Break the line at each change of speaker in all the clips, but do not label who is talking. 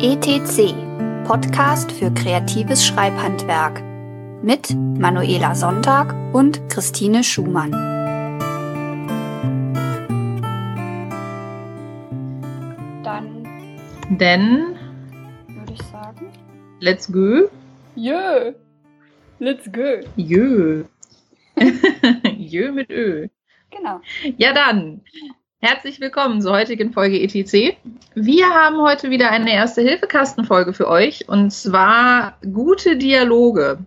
ETC, Podcast für kreatives Schreibhandwerk mit Manuela Sonntag und Christine Schumann.
Dann
Denn,
würde ich sagen,
let's go.
jö, let's go.
Jö. Jö mit Ö.
Genau.
Ja dann, herzlich willkommen zur heutigen Folge ETC. Wir haben heute wieder eine Erste-Hilfe-Kasten-Folge für euch und zwar gute Dialoge.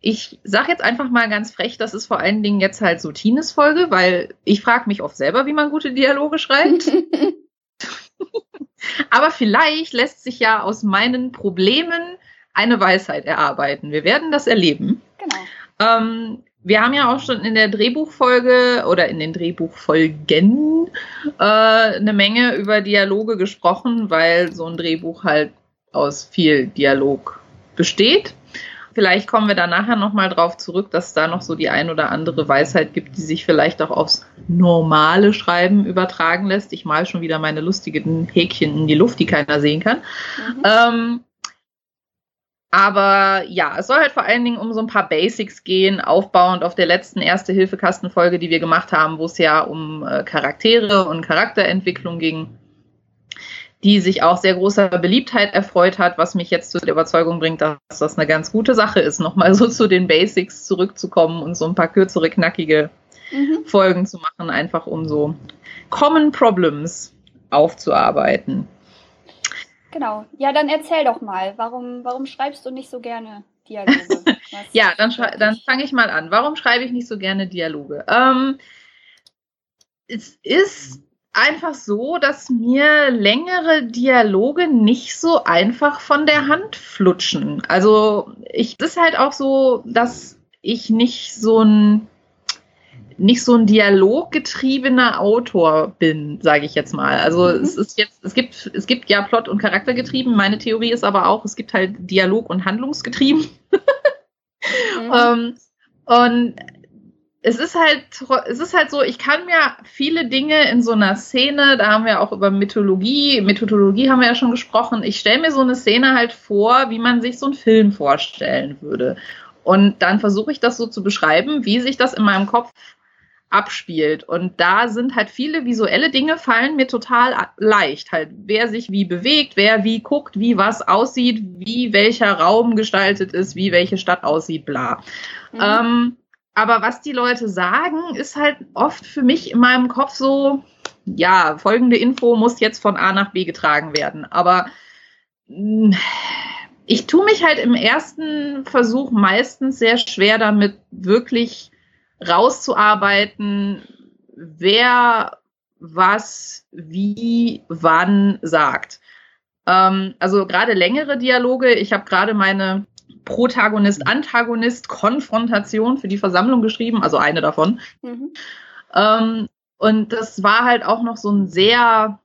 Ich sage jetzt einfach mal ganz frech, das ist vor allen Dingen jetzt halt so Tines Folge, weil ich frage mich oft selber, wie man gute Dialoge schreibt. Aber vielleicht lässt sich ja aus meinen Problemen eine Weisheit erarbeiten. Wir werden das erleben.
genau.
Ähm, wir haben ja auch schon in der Drehbuchfolge oder in den Drehbuchfolgen äh, eine Menge über Dialoge gesprochen, weil so ein Drehbuch halt aus viel Dialog besteht. Vielleicht kommen wir da nachher nochmal drauf zurück, dass es da noch so die ein oder andere Weisheit gibt, die sich vielleicht auch aufs normale Schreiben übertragen lässt. Ich mal schon wieder meine lustigen Häkchen in die Luft, die keiner sehen kann.
Mhm.
Ähm, aber ja, es soll halt vor allen Dingen um so ein paar Basics gehen, aufbauend auf der letzten Erste-Hilfe-Kasten-Folge, die wir gemacht haben, wo es ja um äh, Charaktere und Charakterentwicklung ging, die sich auch sehr großer Beliebtheit erfreut hat, was mich jetzt zu der Überzeugung bringt, dass das eine ganz gute Sache ist, nochmal so zu den Basics zurückzukommen und so ein paar kürzere, knackige
Mhm.
Folgen zu machen, einfach um so Common Problems aufzuarbeiten.
Genau. Ja, dann erzähl doch mal, warum, warum schreibst du nicht so gerne Dialoge?
Ja, dann, dann fange ich mal an. Warum schreibe ich nicht so gerne Dialoge? Ähm, es ist einfach so, dass mir längere Dialoge nicht so einfach von der Hand flutschen. Also ich es ist halt auch so, dass ich nicht so ein nicht so ein dialoggetriebener Autor bin, sage ich jetzt mal. Also
Mhm.
es ist jetzt, es gibt, es gibt ja Plot- und Charaktergetrieben. Meine Theorie ist aber auch, es gibt halt Dialog- und Handlungsgetrieben.
Mhm.
Ähm, und es ist halt, es ist halt so, ich kann mir viele Dinge in so einer Szene, da haben wir auch über Mythologie, Methodologie haben wir ja schon gesprochen, ich stelle mir so eine Szene halt vor, wie man sich so einen Film vorstellen würde. Und dann versuche ich das so zu beschreiben, wie sich das in meinem Kopf abspielt. Und da sind halt viele visuelle Dinge fallen mir total leicht. Halt, wer sich wie bewegt, wer wie guckt, wie was aussieht, wie welcher Raum gestaltet ist, wie welche Stadt aussieht, bla.
Mhm.
Ähm, aber was die Leute sagen, ist halt oft für mich in meinem Kopf so, ja, folgende Info muss jetzt von A nach B getragen werden. Aber mh, ich tue mich halt im ersten Versuch meistens sehr schwer damit, wirklich rauszuarbeiten, wer was wie wann sagt. Ähm, also gerade längere Dialoge. Ich habe gerade meine Protagonist-Antagonist-Konfrontation für die Versammlung geschrieben, also eine davon.
Mhm.
Ähm, und das war halt auch noch so ein sehr,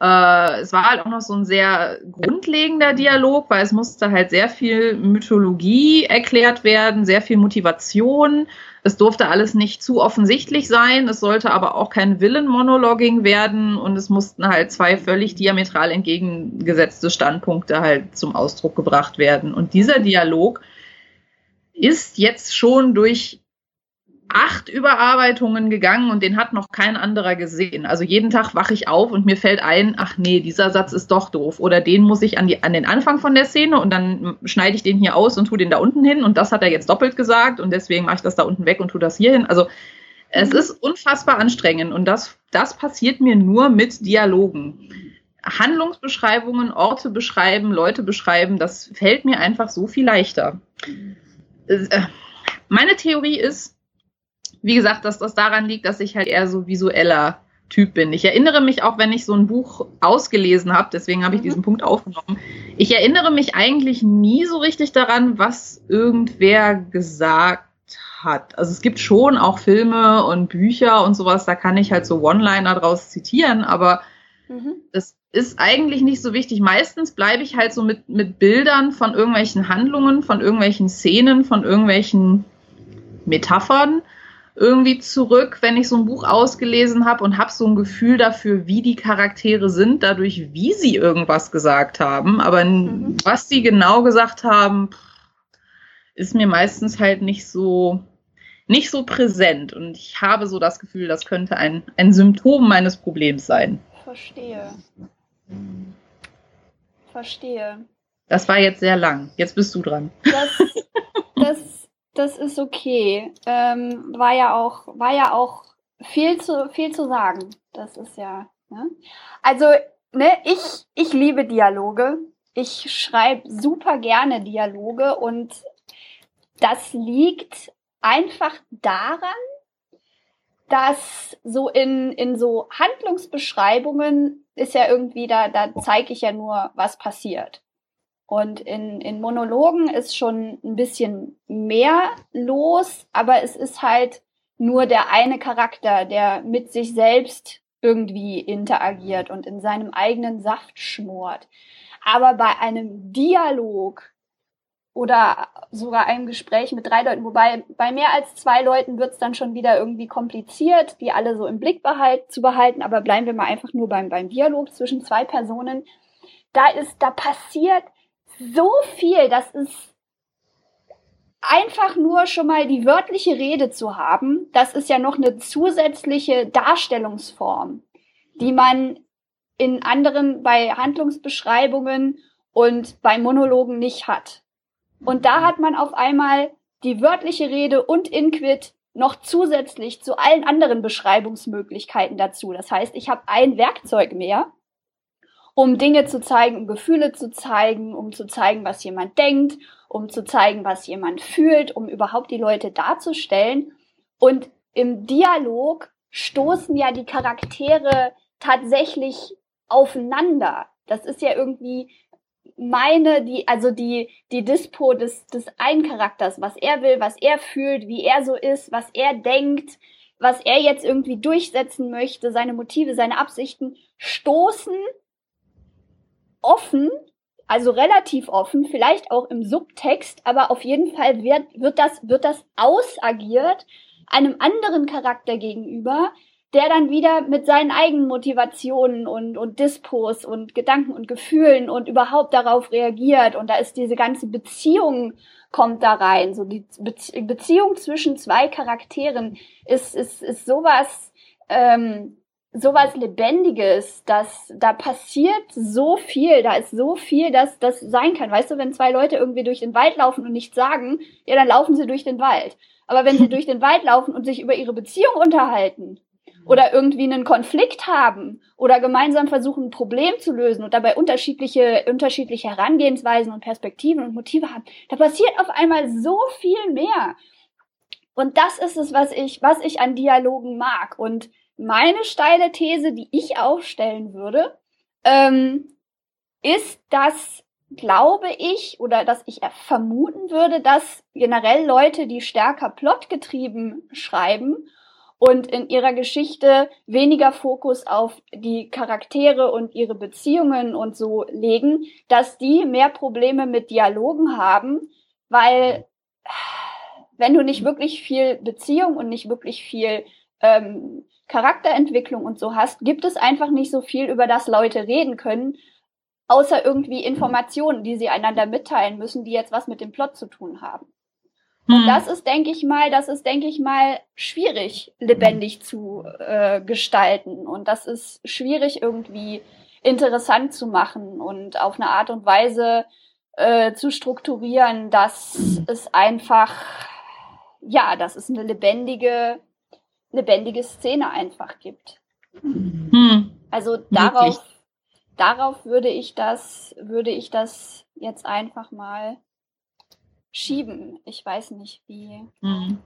äh, es war halt auch noch so ein sehr grundlegender Dialog, weil es musste halt sehr viel Mythologie erklärt werden, sehr viel Motivation. Es durfte alles nicht zu offensichtlich sein, es sollte aber auch kein Villain-Monologing werden und es mussten halt zwei völlig diametral entgegengesetzte Standpunkte halt zum Ausdruck gebracht werden. Und dieser Dialog ist jetzt schon durch acht Überarbeitungen gegangen und den hat noch kein anderer gesehen. Also jeden Tag wache ich auf und mir fällt ein, ach nee, dieser Satz ist doch doof. Oder den muss ich an, die, an den Anfang von der Szene und dann schneide ich den hier aus und tue den da unten hin und das hat er jetzt doppelt gesagt und deswegen mache ich das da unten weg und tue das hier hin. Also es
Mhm.
ist unfassbar anstrengend und das, das passiert mir nur mit Dialogen. Handlungsbeschreibungen, Orte beschreiben, Leute beschreiben, das fällt mir einfach so viel leichter. Äh, Meine Theorie ist, wie gesagt, dass das daran liegt, dass ich halt eher so visueller Typ bin. Ich erinnere mich auch, wenn ich so ein Buch ausgelesen habe, deswegen habe ich
Mhm.
diesen Punkt aufgenommen. Ich erinnere mich eigentlich nie so richtig daran, was irgendwer gesagt hat. Also es gibt schon auch Filme und Bücher und sowas, da kann ich halt so One-Liner draus zitieren, aber
Mhm.
das ist eigentlich nicht so wichtig. Meistens bleibe ich halt so mit, mit Bildern von irgendwelchen Handlungen, von irgendwelchen Szenen, von irgendwelchen Metaphern irgendwie zurück, wenn ich so ein Buch ausgelesen habe und habe so ein Gefühl dafür, wie die Charaktere sind, dadurch, wie sie irgendwas gesagt haben. Aber mhm. was sie genau gesagt haben, ist mir meistens halt nicht so nicht so präsent. Und ich habe so das Gefühl, das könnte ein, ein Symptom meines Problems sein.
Verstehe. Verstehe.
Das war jetzt sehr lang. Jetzt bist du dran.
Das, das, das ist okay. Ähm, war ja auch, war ja auch viel zu, viel zu sagen. Das ist ja. Ne? Also, ne, ich, ich liebe Dialoge. Ich schreibe super gerne Dialoge und das liegt einfach daran, dass so in, in so Handlungsbeschreibungen ist ja irgendwie, da, da zeige ich ja nur, was passiert. Und in, in Monologen ist schon ein bisschen mehr los, aber es ist halt nur der eine Charakter, der mit sich selbst irgendwie interagiert und in seinem eigenen Saft schmort. Aber bei einem Dialog oder sogar einem Gespräch mit drei Leuten, wobei bei mehr als zwei Leuten wird es dann schon wieder irgendwie kompliziert, die alle so im Blick behalt, zu behalten, aber bleiben wir mal einfach nur beim, beim Dialog zwischen zwei Personen. Da ist, da passiert so viel, das ist einfach nur schon mal die wörtliche Rede zu haben, das ist ja noch eine zusätzliche Darstellungsform, die man in anderen bei Handlungsbeschreibungen und bei Monologen nicht hat. Und da hat man auf einmal die wörtliche Rede und Inquit noch zusätzlich zu allen anderen Beschreibungsmöglichkeiten dazu. Das heißt, ich habe ein Werkzeug mehr, um Dinge zu zeigen, um Gefühle zu zeigen, um zu zeigen, was jemand denkt, um zu zeigen, was jemand fühlt, um überhaupt die Leute darzustellen. Und im Dialog stoßen ja die Charaktere tatsächlich aufeinander. Das ist ja irgendwie meine, die, also die, die Dispo des, des einen Charakters, was er will, was er fühlt, wie er so ist, was er denkt, was er jetzt irgendwie durchsetzen möchte, seine Motive, seine Absichten, stoßen offen, also relativ offen, vielleicht auch im Subtext, aber auf jeden Fall wird, wird das, wird das ausagiert einem anderen Charakter gegenüber, der dann wieder mit seinen eigenen Motivationen und, und Dispos und Gedanken und Gefühlen und überhaupt darauf reagiert. Und da ist diese ganze Beziehung kommt da rein. So die Beziehung zwischen zwei Charakteren ist, ist, ist sowas, ähm, sowas Lebendiges, dass da passiert so viel, da ist so viel, dass das sein kann. Weißt du, wenn zwei Leute irgendwie durch den Wald laufen und nichts sagen, ja, dann laufen sie durch den Wald. Aber wenn sie durch den Wald laufen und sich über ihre Beziehung unterhalten, oder irgendwie einen Konflikt haben oder gemeinsam versuchen, ein Problem zu lösen und dabei unterschiedliche, unterschiedliche Herangehensweisen und Perspektiven und Motive haben, da passiert auf einmal so viel mehr. Und das ist es, was ich, was ich an Dialogen mag. Und meine steile These, die ich aufstellen würde, ähm, ist, dass glaube ich oder dass ich vermuten würde, dass generell Leute, die stärker plotgetrieben schreiben und in ihrer Geschichte weniger Fokus auf die Charaktere und ihre Beziehungen und so legen, dass die mehr Probleme mit Dialogen haben, weil wenn du nicht wirklich viel Beziehung und nicht wirklich viel ähm, Charakterentwicklung und so hast, gibt es einfach nicht so viel, über das Leute reden können, außer irgendwie Informationen, die sie einander mitteilen müssen, die jetzt was mit dem Plot zu tun haben. Und hm. das ist, denke ich mal, das ist, denke ich mal, schwierig lebendig zu äh, gestalten. Und das ist schwierig irgendwie interessant zu machen und auf eine Art und Weise äh, zu strukturieren, dass es einfach, ja, dass es eine lebendige, lebendige Szene einfach gibt. Hm. Also darauf, darauf würde ich das, würde ich das jetzt einfach mal schieben. Ich weiß nicht wie. Mhm.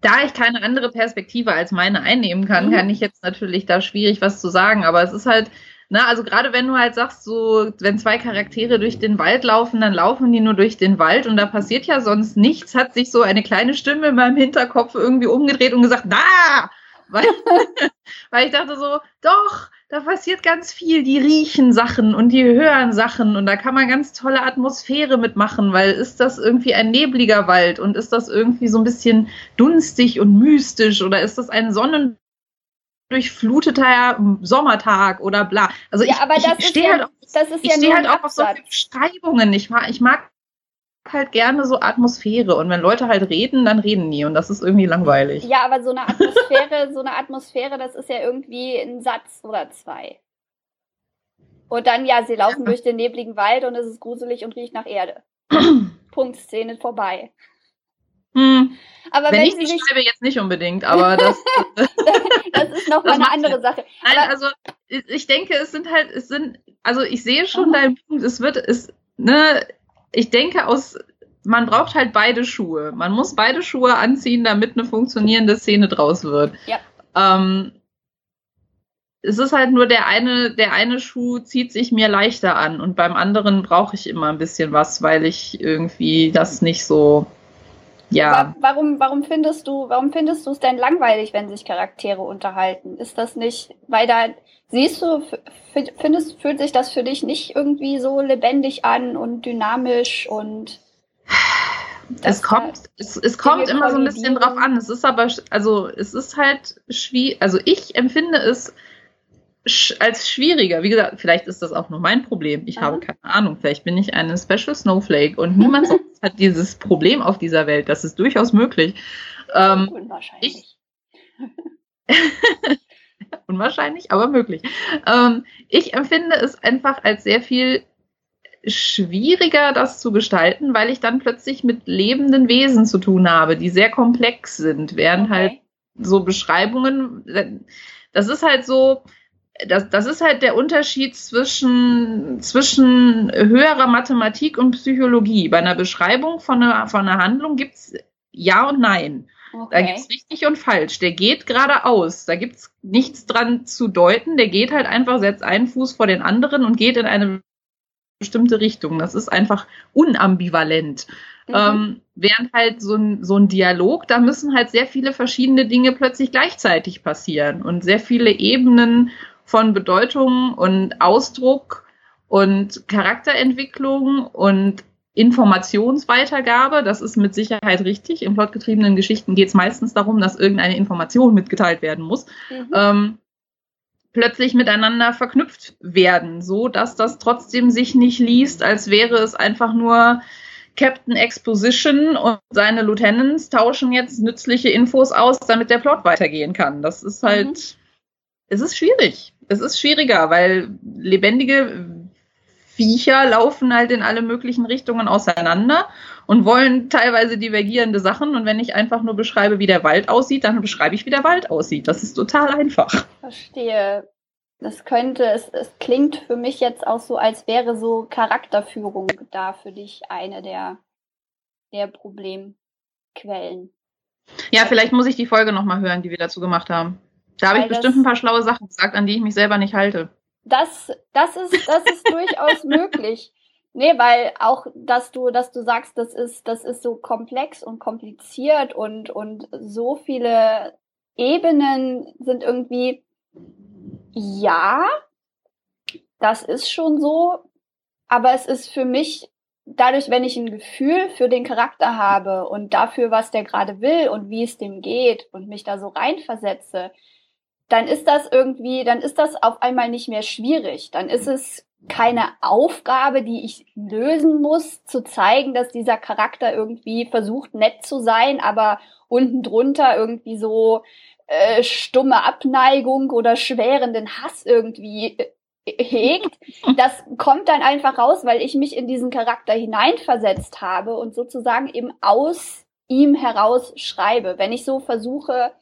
Da ich keine andere Perspektive als meine einnehmen kann, mhm. kann ich jetzt natürlich da schwierig was zu sagen. Aber es ist halt, na, also gerade wenn du halt sagst, so, wenn zwei Charaktere durch den Wald laufen, dann laufen die nur durch den Wald und da passiert ja sonst nichts, hat sich so eine kleine Stimme in meinem Hinterkopf irgendwie umgedreht und gesagt, da! weil, weil ich dachte so, doch, da passiert ganz viel. Die riechen Sachen und die hören Sachen und da kann man ganz tolle Atmosphäre mitmachen, weil ist das irgendwie ein nebliger Wald und ist das irgendwie so ein bisschen dunstig und mystisch oder ist das ein Sonnen durchfluteter Sommertag oder bla. Also
ja,
ich,
aber das
ich stehe halt, auf,
das ist
ich
ja
steh halt auch auf so
Absatz.
Beschreibungen. Ich mag, ich mag halt gerne so Atmosphäre und wenn Leute halt reden, dann reden die und das ist irgendwie langweilig.
Ja, aber so eine Atmosphäre, so eine Atmosphäre, das ist ja irgendwie ein Satz oder zwei. Und dann, ja, sie laufen
Ja.
durch den nebligen Wald und es ist gruselig und riecht nach Erde. Punkt, Szene vorbei.
Hm,
Aber
wenn
wenn,
ich
sie
nicht schreibe, jetzt nicht unbedingt, aber das.
das ist noch mal
das
eine andere. Sache.
Nein,
Aber
also ich denke, es sind halt, es sind, also ich sehe schon deinen Punkt, es wird, es, ne, ich denke aus, man braucht halt beide Schuhe. Man muss beide Schuhe anziehen, damit eine funktionierende Szene draus wird.
Ja.
Ähm, es ist halt nur der eine, der eine Schuh zieht sich mir leichter an und beim anderen brauche ich immer ein bisschen was, weil ich irgendwie das nicht so, ja.
wa- warum, warum findest du, warum findest du es denn langweilig, wenn sich Charaktere unterhalten? Ist das nicht, weil da siehst du, findest, fühlt sich das für dich nicht irgendwie so lebendig an und dynamisch und
Es kommt, es, es kommt immer so ein bisschen drauf an. Es ist aber, also es ist halt schwierig, also ich empfinde es sch als schwieriger. Wie gesagt, vielleicht ist das auch nur mein Problem. Ich
Aha.
habe keine Ahnung. Vielleicht bin ich eine Special Snowflake und niemand sonst hat dieses Problem auf dieser Welt. Das ist durchaus möglich. Ähm,
unwahrscheinlich.
unwahrscheinlich, aber möglich. Ähm, ich empfinde es einfach als sehr viel schwieriger, das zu gestalten, weil ich dann plötzlich mit lebenden Wesen zu tun habe, die sehr komplex sind, während
Okay.
halt so Beschreibungen, das ist halt so, das, das ist halt der Unterschied zwischen, zwischen höherer Mathematik und Psychologie. Bei einer Beschreibung von einer, von einer Handlung gibt's Ja und Nein. Da
Okay.
gibt's richtig und falsch. Der geht geradeaus. Da gibt's nichts dran zu deuten. Der geht halt einfach, setzt einen Fuß vor den anderen und geht in eine bestimmte Richtung. Das ist einfach unambivalent.
Mhm.
Ähm, während halt so ein, so ein Dialog, da müssen halt sehr viele verschiedene Dinge plötzlich gleichzeitig passieren und sehr viele Ebenen von Bedeutung und Ausdruck und Charakterentwicklung und Informationsweitergabe, das ist mit Sicherheit richtig. In plotgetriebenen Geschichten geht es meistens darum, dass irgendeine Information mitgeteilt werden muss
Mhm.
ähm, plötzlich miteinander verknüpft werden, so dass das trotzdem sich nicht liest, als wäre es einfach nur Captain Exposition und seine Lieutenants tauschen jetzt nützliche Infos aus, damit der Plot weitergehen kann. Das ist halt,
Mhm.
Es ist schwierig. Es ist schwieriger, weil lebendige Viecher laufen halt in alle möglichen Richtungen auseinander und wollen teilweise divergierende Sachen. Und wenn ich einfach nur beschreibe, wie der Wald aussieht, dann beschreibe ich, wie der Wald aussieht. Das ist total einfach.
Verstehe. Das könnte, es, es klingt für mich jetzt auch so, als wäre so Charakterführung da für dich eine der, der Problemquellen.
Ja, vielleicht muss ich die Folge nochmal hören, die wir dazu gemacht haben. Da habe ich bestimmt ein paar schlaue Sachen gesagt, an die ich mich selber nicht halte.
Das, das ist, das ist durchaus möglich. Nee, weil auch, dass du, dass du sagst, das ist, das ist so komplex und kompliziert und, und so viele Ebenen sind irgendwie, ja, das ist schon so, aber es ist für mich dadurch, wenn ich ein Gefühl für den Charakter habe und dafür, was der gerade will und wie es dem geht und mich da so reinversetze, dann ist das irgendwie, dann ist das auf einmal nicht mehr schwierig. Dann ist es keine Aufgabe, die ich lösen muss, zu zeigen, dass dieser Charakter irgendwie versucht, nett zu sein, aber unten drunter irgendwie so äh, stumme Abneigung oder schwerenden Hass irgendwie äh, hegt. Das kommt dann einfach raus, weil ich mich in diesen Charakter hineinversetzt habe und sozusagen eben aus ihm heraus schreibe. Wenn ich so versuche,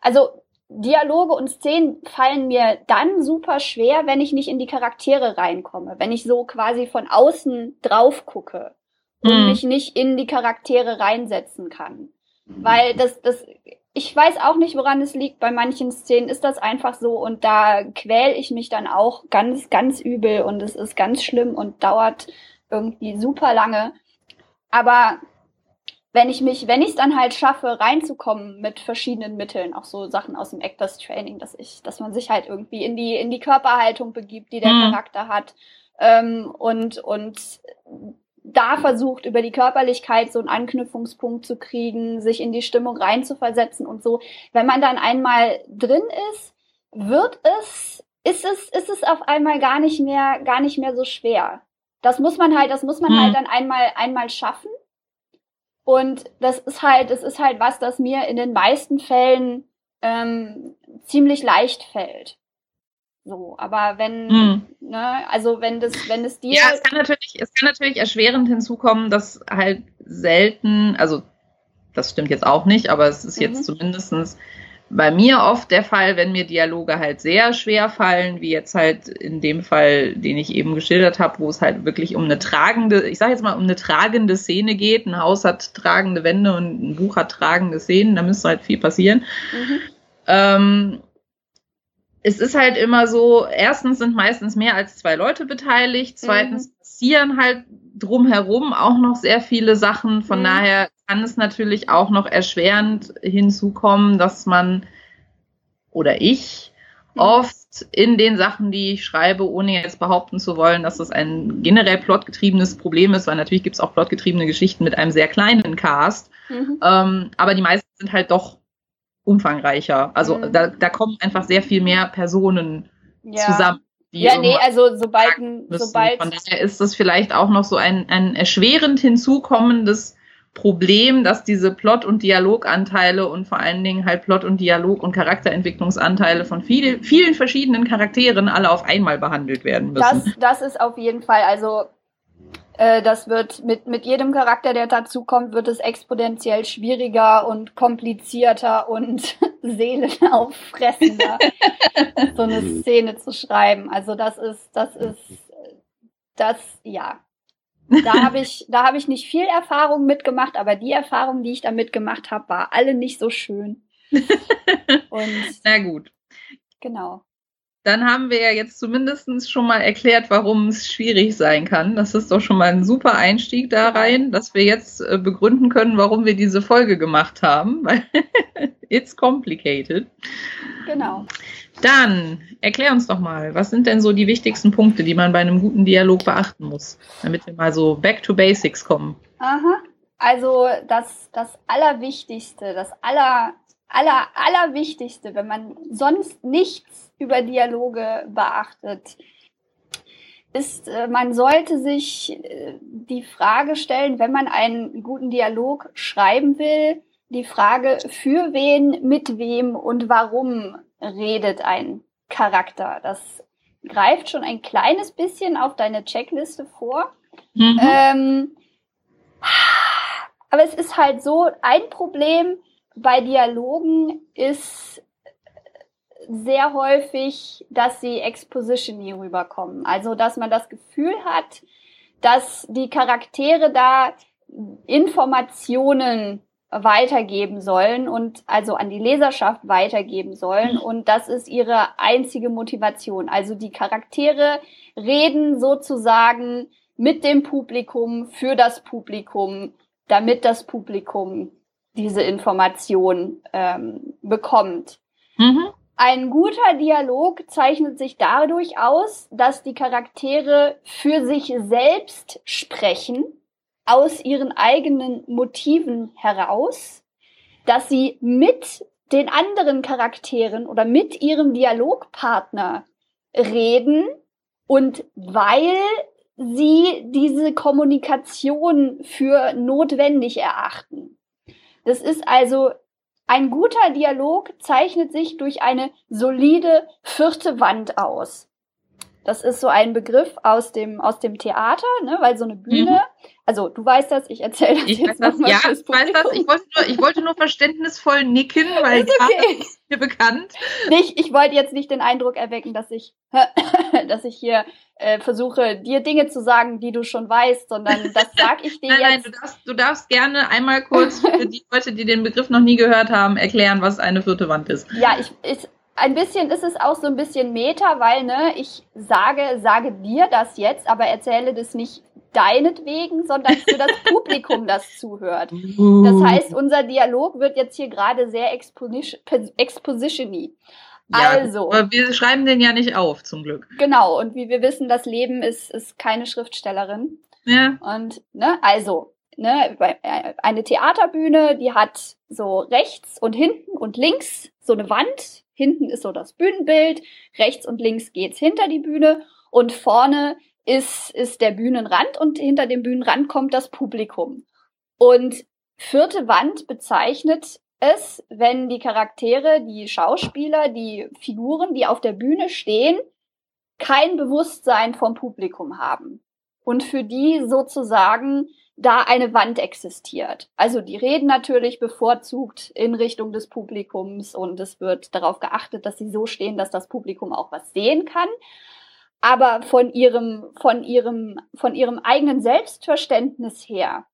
also Dialoge und Szenen fallen mir dann super schwer, wenn ich nicht in die Charaktere reinkomme, wenn ich so quasi von außen drauf gucke und
Hm.
mich nicht in die Charaktere reinsetzen kann. Weil das, das, ich weiß auch nicht, woran es liegt. Bei manchen Szenen ist das einfach so und da quäl ich mich dann auch ganz, ganz übel und es ist ganz schlimm und dauert irgendwie super lange. Aber wenn ich mich, wenn ich es dann halt schaffe, reinzukommen mit verschiedenen Mitteln, auch so Sachen aus dem Actors Training, dass ich, dass man sich halt irgendwie in die, in die Körperhaltung begibt, die der
Mhm.
Charakter hat, ähm, und, und da versucht, über die Körperlichkeit so einen Anknüpfungspunkt zu kriegen, sich in die Stimmung reinzuversetzen und so. Wenn man dann einmal drin ist, wird es, ist es, ist es auf einmal gar nicht mehr, gar nicht mehr so schwer. Das muss man halt, das muss man
Hm.
halt dann einmal, einmal schaffen. Und das ist halt, es ist halt was, das mir in den meisten Fällen ähm, ziemlich leicht fällt. So, aber wenn,
Hm.
ne, also wenn das, wenn es dir,
Ja, es kann natürlich, es kann natürlich erschwerend hinzukommen, dass halt selten, also das stimmt jetzt auch nicht, aber es ist jetzt
Mhm.
zumindestens bei mir oft der Fall, wenn mir Dialoge halt sehr schwer fallen, wie jetzt halt in dem Fall, den ich eben geschildert habe, wo es halt wirklich um eine tragende, ich sage jetzt mal um eine tragende Szene geht. Ein Haus hat tragende Wände und ein Buch hat tragende Szenen, da müsste halt viel passieren.
mhm,
Ähm, es ist halt immer so, erstens sind meistens mehr als zwei Leute beteiligt, zweitens passieren halt drumherum auch noch sehr viele Sachen. Von
Mhm.
daher kann es natürlich auch noch erschwerend hinzukommen, dass man oder ich
Mhm.
oft in den Sachen, die ich schreibe, ohne jetzt behaupten zu wollen, dass das ein generell plotgetriebenes Problem ist, weil natürlich gibt es auch plotgetriebene Geschichten mit einem sehr kleinen Cast.
mhm,
Ähm, aber die meisten sind halt doch umfangreicher. Also
Mhm.
da, da kommen einfach sehr viel mehr Personen
ja.
zusammen. Die
Ja, nee, also sobald, sobald,
Von daher ist das vielleicht auch noch so ein, ein erschwerend hinzukommendes Problem, dass diese Plot- und Dialoganteile und vor allen Dingen halt Plot- und Dialog- und Charakterentwicklungsanteile von viele, vielen verschiedenen Charakteren alle auf einmal behandelt werden müssen.
das, das ist auf jeden Fall, also äh, das wird mit, mit jedem Charakter, der dazukommt, wird es exponentiell schwieriger und komplizierter und seelenauffressender, so eine Szene zu schreiben. Also das ist, das ist, das, ja. Da habe ich, da habe ich nicht viel Erfahrung mitgemacht, aber die Erfahrung, die ich da mitgemacht habe, war alle nicht so schön. Und
Na gut.
genau.
Dann haben wir ja jetzt zumindest schon mal erklärt, warum es schwierig sein kann. Das ist doch schon mal ein super Einstieg da rein, dass wir jetzt äh, begründen können, warum wir diese Folge gemacht haben, it's complicated.
Genau.
Dann erklär uns doch mal, was sind denn so die wichtigsten Punkte, die man bei einem guten Dialog beachten muss, damit wir mal so back to basics kommen.
Aha. Also das, das Allerwichtigste, das Aller, Aller, Allerwichtigste, wenn man sonst nichts über Dialoge beachtet, ist, äh, man sollte sich äh, die Frage stellen, wenn man einen guten Dialog schreiben will, die Frage, für wen, mit wem und warum redet ein Charakter. Das greift schon ein kleines bisschen auf deine Checkliste vor.
Mhm.
Ähm, aber es ist halt so, ein Problem bei Dialogen ist sehr häufig, dass sie expositiony rüberkommen. Also, dass man das Gefühl hat, dass die Charaktere da Informationen weitergeben sollen und also an die Leserschaft weitergeben sollen. Und das ist ihre einzige Motivation. Also die Charaktere reden sozusagen mit dem Publikum, für das Publikum, damit das Publikum diese Information ähm, bekommt.
Mhm.
Ein guter Dialog zeichnet sich dadurch aus, dass die Charaktere für sich selbst sprechen, aus ihren eigenen Motiven heraus, dass sie mit den anderen Charakteren oder mit ihrem Dialogpartner reden und weil sie diese Kommunikation für notwendig erachten. Das ist also ein guter Dialog zeichnet sich durch eine solide vierte Wand aus. Das ist so ein Begriff aus dem, aus dem Theater, ne, weil so eine Bühne,
Mhm.
also du weißt das, ich erzähle das
Ich weiß
jetzt
das,
nochmal
ja, ich weiß das. Ich wollte nur, ich wollte nur verständnisvoll nicken, weil
Ist okay.
Theater ist mir bekannt.
Nicht, ich wollte jetzt nicht den Eindruck erwecken, dass ich, dass ich hier äh, versuche, dir Dinge zu sagen, die du schon weißt, sondern das sag ich dir
Nein, nein,
jetzt.
du darfst, du darfst gerne einmal kurz für die Leute, die den Begriff noch nie gehört haben, erklären, was eine vierte Wand ist.
Ja, ich, ich, ein bisschen ist es auch so ein bisschen Meta, weil ne, ich sage, sage dir das jetzt, aber erzähle das nicht deinetwegen, sondern für das Publikum, das zuhört. Das heißt, unser Dialog wird jetzt hier gerade sehr expositiony.
Ja, also. Aber wir schreiben den ja nicht auf, zum Glück.
Genau, und wie wir wissen, das Leben ist, ist keine Schriftstellerin.
Ja.
Und, ne, also, ne, äh, eine Theaterbühne, die hat so rechts und hinten und links so eine Wand. Hinten ist so das Bühnenbild, rechts und links geht's hinter die Bühne und vorne ist, ist der Bühnenrand und hinter dem Bühnenrand kommt das Publikum. Und vierte Wand bezeichnet es, wenn die Charaktere, die Schauspieler, die Figuren, die auf der Bühne stehen, kein Bewusstsein vom Publikum haben. Und für die sozusagen da eine Wand existiert. Also die reden natürlich bevorzugt in Richtung des Publikums und es wird darauf geachtet, dass sie so stehen, dass das Publikum auch was sehen kann. Aber von ihrem, von ihrem, von ihrem eigenen Selbstverständnis her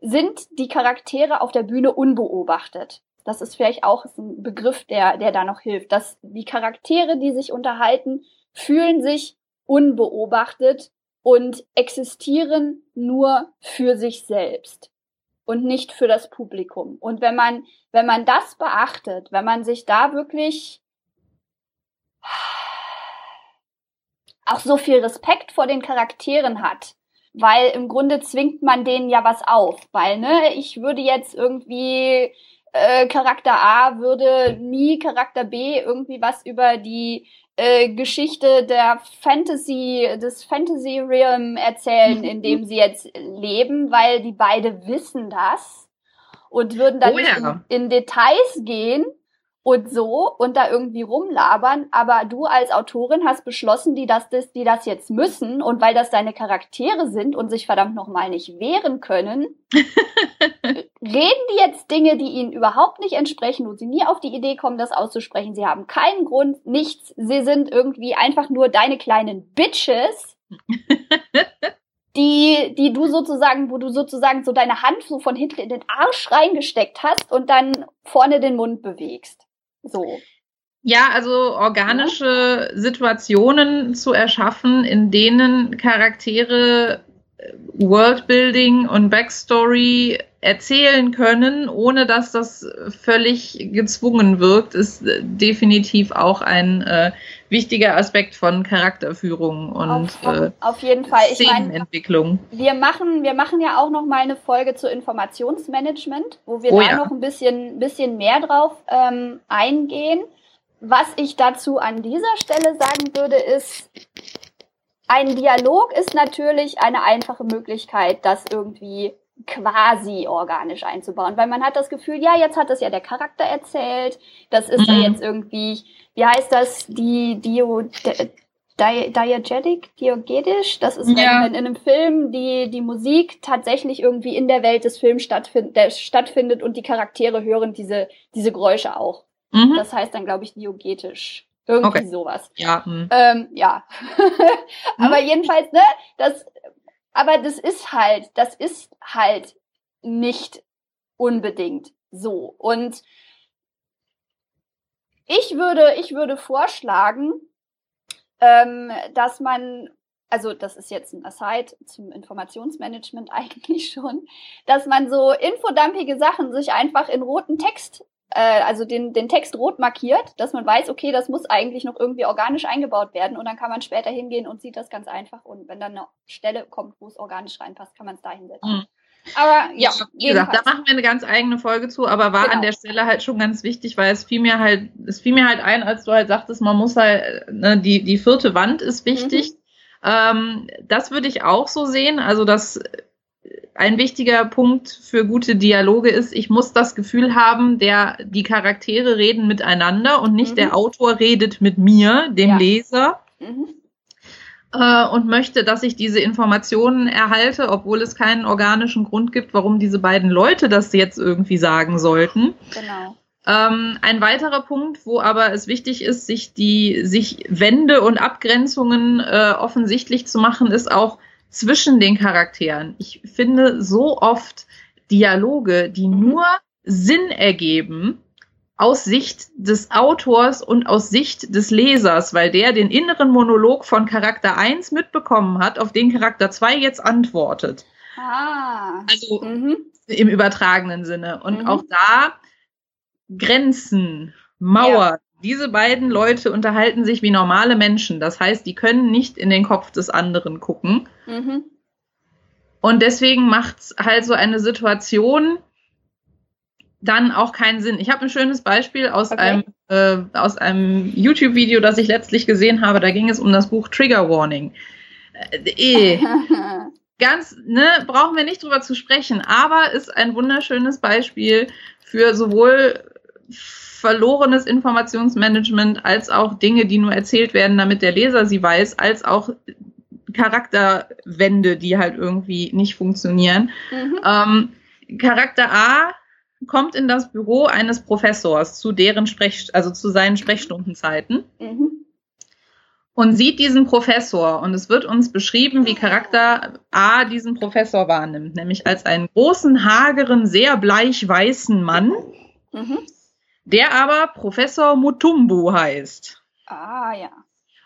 sind die Charaktere auf der Bühne unbeobachtet. Das ist vielleicht auch ein Begriff, der, der da noch hilft, dass die Charaktere, die sich unterhalten, fühlen sich unbeobachtet und existieren nur für sich selbst und nicht für das Publikum. Und wenn man, wenn man das beachtet, wenn man sich da wirklich auch so viel Respekt vor den Charakteren hat, weil im Grunde zwingt man denen ja was auf, weil ne, ich würde jetzt irgendwie äh, Charakter A würde nie Charakter B irgendwie was über die äh, Geschichte der Fantasy, des Fantasy Realm erzählen, in dem sie jetzt leben, weil die beide wissen das und würden dann oh, ja. in, in Details gehen und so und da irgendwie rumlabern, aber du als Autorin hast beschlossen, die das, die das jetzt müssen und weil das deine Charaktere sind und sich verdammt nochmal nicht wehren können, reden die jetzt Dinge, die ihnen überhaupt nicht entsprechen, wo sie nie auf die Idee kommen, das auszusprechen. Sie haben keinen Grund, nichts. Sie sind irgendwie einfach nur deine kleinen Bitches. die, die du sozusagen, wo du sozusagen so deine Hand so von hinten in den Arsch reingesteckt hast und dann vorne den Mund bewegst. So.
Ja, also organische. Situationen zu erschaffen, in denen Charaktere Worldbuilding und Backstory erzählen können, ohne dass das völlig gezwungen wirkt, ist äh, definitiv auch ein äh, wichtiger Aspekt von Charakterführung und
auf, äh, auf jeden Fall.
Szenenentwicklung.
Ich mein, wir machen, wir machen ja auch noch mal eine Folge zu Informationsmanagement, wo wir oh, da ja. noch ein bisschen, bisschen mehr drauf ähm, eingehen. Was ich dazu an dieser Stelle sagen würde, ist, ein Dialog ist natürlich eine einfache Möglichkeit, das irgendwie quasi organisch einzubauen, weil man hat das Gefühl, ja, jetzt hat das ja der Charakter erzählt, das ist mhm. ja jetzt irgendwie, wie heißt das, die Dio, di, diegetic, diogetisch, das ist, ja. wenn in einem Film die, die Musik tatsächlich irgendwie in der Welt des Films stattfind, stattfindet und die Charaktere hören diese, diese Geräusche auch. Mhm. Das heißt dann, glaube ich, diogetisch. Irgendwie okay. sowas.
Ja. Hm.
Ähm, ja. Aber hm. jedenfalls, ne, das, aber das ist halt, das ist halt nicht unbedingt so. Und ich würde, ich würde vorschlagen, ähm, dass man, also das ist jetzt ein Aside zum Informationsmanagement eigentlich schon, dass man so infodumpige Sachen sich einfach in roten Text äh, also den, den Text rot markiert, dass man weiß, okay, das muss eigentlich noch irgendwie organisch eingebaut werden und dann kann man später hingehen und sieht das ganz einfach und wenn dann eine Stelle kommt, wo es organisch reinpasst, kann man es da hinsetzen. Mhm. Aber ja,
wie gesagt, da machen wir eine ganz eigene Folge zu, aber war genau. an der Stelle halt schon ganz wichtig, weil es fiel mir halt, es fiel mir halt ein, als du halt sagtest, man muss halt, ne, die, die vierte Wand ist wichtig. Mhm. Ähm, das würde ich auch so sehen. Also das ein wichtiger Punkt für gute Dialoge ist, ich muss das Gefühl haben, der, die Charaktere reden miteinander und nicht mhm. der Autor redet mit mir, dem ja. Leser. Mhm. Äh, und möchte, dass ich diese Informationen erhalte, obwohl es keinen organischen Grund gibt, warum diese beiden Leute das jetzt irgendwie sagen sollten.
Genau.
Ähm, ein weiterer Punkt, wo aber es wichtig ist, sich die, sich Wände und Abgrenzungen äh, offensichtlich zu machen, ist auch, zwischen den Charakteren. Ich finde so oft Dialoge, die nur Sinn ergeben, aus Sicht des Autors und aus Sicht des Lesers, weil der den inneren Monolog von Charakter 1 mitbekommen hat, auf den Charakter 2 jetzt antwortet.
Ah.
Also
Mhm.
im übertragenen Sinne. Und
Mhm.
auch da Grenzen, Mauern. Diese beiden Leute unterhalten sich wie normale Menschen. Das heißt, die können nicht in den Kopf des anderen gucken.
Mhm.
Und deswegen macht halt so eine Situation dann auch keinen Sinn. Ich habe ein schönes Beispiel aus
Okay.
einem, äh, aus einem YouTube-Video, das ich letztlich gesehen habe. Da ging es um das Buch Trigger Warning. Äh, eh, ganz, ne, brauchen wir nicht drüber zu sprechen, aber ist ein wunderschönes Beispiel für sowohl verlorenes Informationsmanagement als auch Dinge, die nur erzählt werden, damit der Leser sie weiß, als auch Charakterwände, die halt irgendwie nicht funktionieren.
mhm.
Ähm, Charakter A kommt in das Büro eines Professors zu deren Sprech, also zu seinen Sprechstundenzeiten
Mhm.
und sieht diesen Professor und es wird uns beschrieben, wie Charakter A diesen Professor wahrnimmt, nämlich als einen großen, hageren, sehr bleich weißen Mann,
Mhm.
Der aber Professor Mutumbu heißt.
Ah, ja.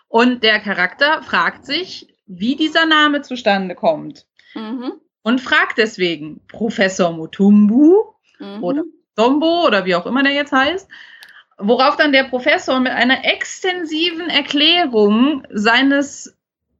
Und der Charakter fragt sich, wie dieser Name zustande kommt
Mhm.
und fragt deswegen Professor Mutumbu
Mhm.
oder Dombo oder wie auch immer der jetzt heißt, worauf dann der Professor mit einer extensiven Erklärung seines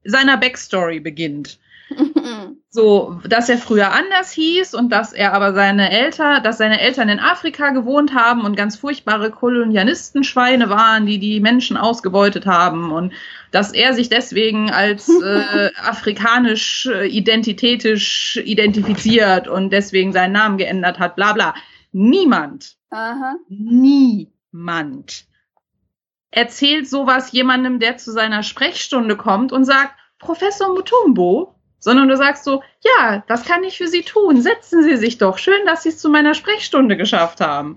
seiner Backstory beginnt. So, dass er früher anders hieß und dass er aber seine Eltern, dass seine Eltern in Afrika gewohnt haben und ganz furchtbare Kolonialistenschweine waren, die die Menschen ausgebeutet haben und dass er sich deswegen als äh, afrikanisch äh, identitätisch identifiziert und deswegen seinen Namen geändert hat, bla bla. Niemand
Aha.
niemand erzählt sowas jemandem, der zu seiner Sprechstunde kommt und sagt, Professor Mutumbo, sondern du sagst so, ja, das kann ich für Sie tun, setzen Sie sich doch, schön, dass Sie es zu meiner Sprechstunde geschafft haben.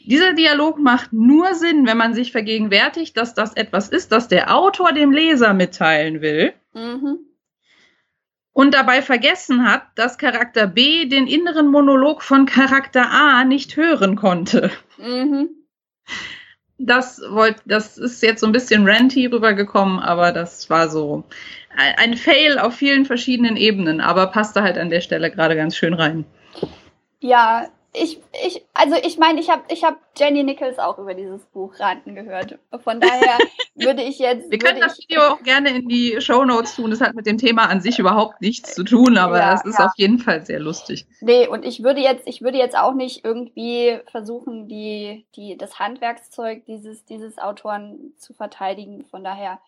Dieser Dialog macht nur Sinn, wenn man sich vergegenwärtigt, dass das etwas ist, das der Autor dem Leser mitteilen will
Mhm.
und dabei vergessen hat, dass Charakter B den inneren Monolog von Charakter A nicht hören konnte.
Mhm.
das wollte, das ist jetzt so ein bisschen ranty rübergekommen, aber das war so ein Fail auf vielen verschiedenen Ebenen, aber passte halt an der Stelle gerade ganz schön rein.
Ja, ich, ich, also ich meine, ich habe ich hab Jenny Nichols auch über dieses Buch raten gehört. Von daher würde ich jetzt.
Wir können das Video auch gerne in die Show Notes tun. Das hat mit dem Thema an sich überhaupt nichts zu tun, aber
Ja,
es ist
ja.
auf jeden Fall sehr lustig.
Nee, und ich würde jetzt, ich würde jetzt auch nicht irgendwie versuchen, die, die, das Handwerkszeug dieses, dieses Autoren zu verteidigen. Von daher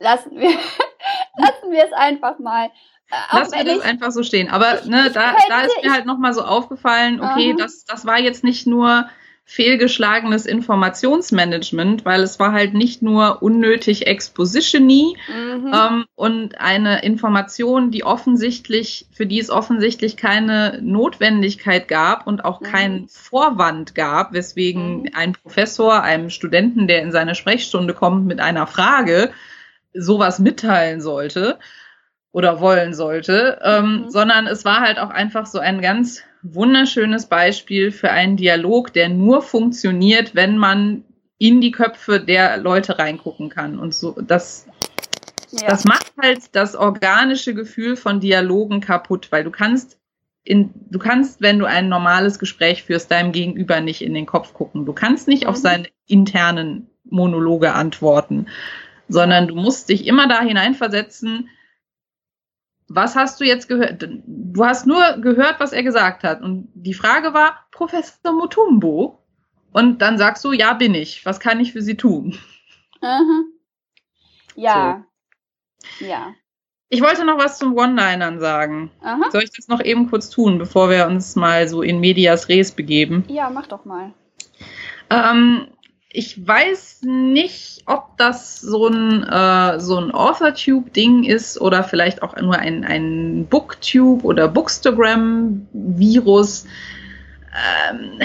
lassen wir, lassen wir es einfach mal. Äh, auch
Lass mir
wenn
das einfach so stehen. Aber
ich-
ne,
ich
da,
könnte-
da ist mir
ich-
halt nochmal so aufgefallen, okay, das, das war jetzt nicht nur fehlgeschlagenes Informationsmanagement, weil es war halt nicht nur unnötig Expositiony,
Mhm.
ähm, und eine Information, die offensichtlich, für die es offensichtlich keine Notwendigkeit gab und auch
Mhm.
keinen Vorwand gab, weswegen
Mhm.
ein Professor einem Studenten, der in seine Sprechstunde kommt mit einer Frage, sowas mitteilen sollte oder wollen sollte, ähm,
Mhm.
sondern es war halt auch einfach so ein ganz wunderschönes Beispiel für einen Dialog, der nur funktioniert, wenn man in die Köpfe der Leute reingucken kann. Und so, das
ja.
das macht halt das organische Gefühl von Dialogen kaputt, weil du kannst in, du kannst, wenn du ein normales Gespräch führst, deinem Gegenüber nicht in den Kopf gucken. Du kannst nicht auf
Mhm.
seine internen Monologe antworten, sondern du musst dich immer da hineinversetzen, was hast du jetzt gehört? Du hast nur gehört, was er gesagt hat. Und die Frage war, Professor Mutumbo. Und dann sagst du, ja, bin ich. Was kann ich für Sie tun?
Mhm. Ja. Ja.
Ich wollte noch was zum One-Linern sagen.
Aha.
Soll ich das noch eben kurz tun, bevor wir uns mal so in Medias Res begeben?
Ja, mach doch mal.
Ähm, ich weiß nicht, ob das so ein, äh, so ein AuthorTube-Ding ist oder vielleicht auch nur ein, ein Booktube oder Bookstagram-Virus. Ähm,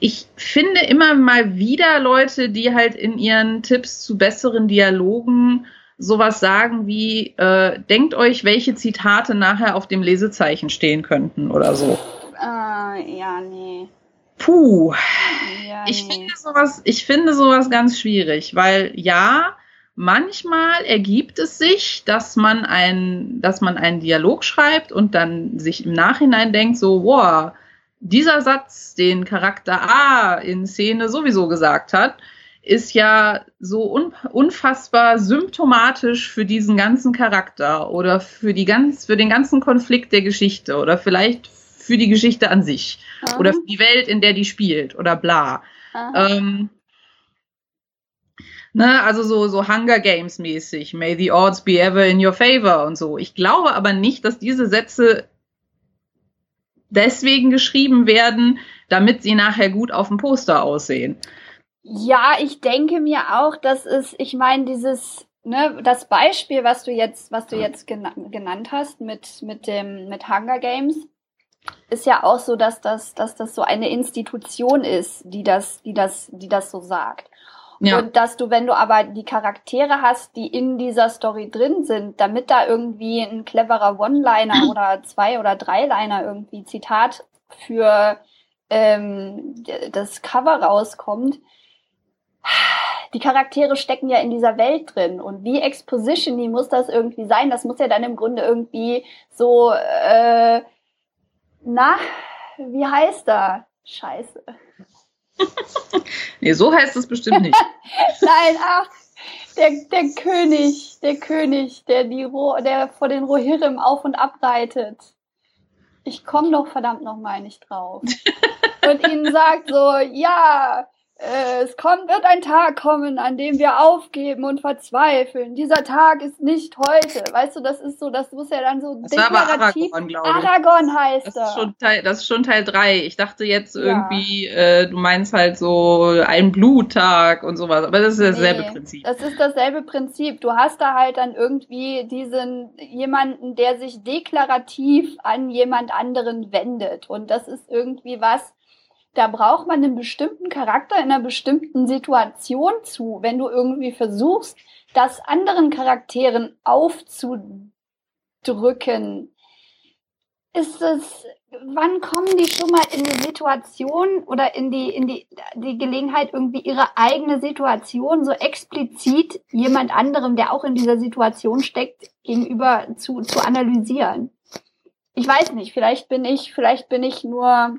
ich finde immer mal wieder Leute, die halt in ihren Tipps zu besseren Dialogen sowas sagen wie, äh, denkt euch, welche Zitate nachher auf dem Lesezeichen stehen könnten oder so.
Äh, ja, nee.
Puh. Ja, ich, nee. finde sowas, ich finde sowas ganz schwierig, weil ja, manchmal ergibt es sich, dass man, ein, dass man einen Dialog schreibt und dann sich im Nachhinein denkt, so, wow, dieser Satz, den Charakter A in Szene sowieso gesagt hat, ist ja so un unfassbar symptomatisch für diesen ganzen Charakter oder für die ganz, für den ganzen Konflikt der Geschichte oder vielleicht für die Geschichte an sich mhm. oder für die Welt, in der die spielt oder bla. Ähm, ne, also so, so Hunger Games mäßig, may the odds be ever in your favor und so. Ich glaube aber nicht, dass diese Sätze deswegen geschrieben werden, damit sie nachher gut auf dem Poster aussehen.
Ja, ich denke mir auch, dass es, ich meine, dieses, ne, das Beispiel, was du jetzt, was du jetzt genannt hast mit, mit dem, mit Hunger Games, ist ja auch so, dass das, dass das so eine Institution ist, die das, die das, die das so sagt. Ja. Und dass du, wenn du aber die Charaktere hast, die in dieser Story drin sind, damit da irgendwie ein cleverer One-Liner oder zwei oder drei Liner irgendwie Zitat für ähm, das Cover rauskommt, die Charaktere stecken ja in dieser Welt drin und wie Exposition, wie muss das irgendwie sein? Das muss ja dann im Grunde irgendwie so, äh, na, wie heißt er? Scheiße.
nee, so heißt es bestimmt nicht.
Nein, ach, der, der König, der König, der die Ro der vor den Rohirrim auf und ab reitet. Ich komme doch verdammt noch mal nicht drauf. und ihnen sagt so, ja, es kommt, wird ein Tag kommen, an dem wir aufgeben und verzweifeln. Dieser Tag ist nicht heute. Weißt du, das ist so, das muss ja dann so
das deklarativ. Aragorn, glaube
ich. Aragorn heißt
das. Ist schon Teil, das ist schon Teil 3. Ich dachte jetzt irgendwie, ja. äh, du meinst halt so ein Bluttag und sowas. Aber das ist dasselbe nee, Prinzip.
Das ist dasselbe Prinzip. Du hast da halt dann irgendwie diesen jemanden, der sich deklarativ an jemand anderen wendet. Und das ist irgendwie was, da braucht man einen bestimmten Charakter in einer bestimmten Situation zu. Wenn du irgendwie versuchst, das anderen Charakteren aufzudrücken, ist es, wann kommen die schon mal in die Situation oder in die, in die, die Gelegenheit, irgendwie ihre eigene Situation so explizit jemand anderem, der auch in dieser Situation steckt, gegenüber zu, zu analysieren? Ich weiß nicht, vielleicht bin ich, vielleicht bin ich nur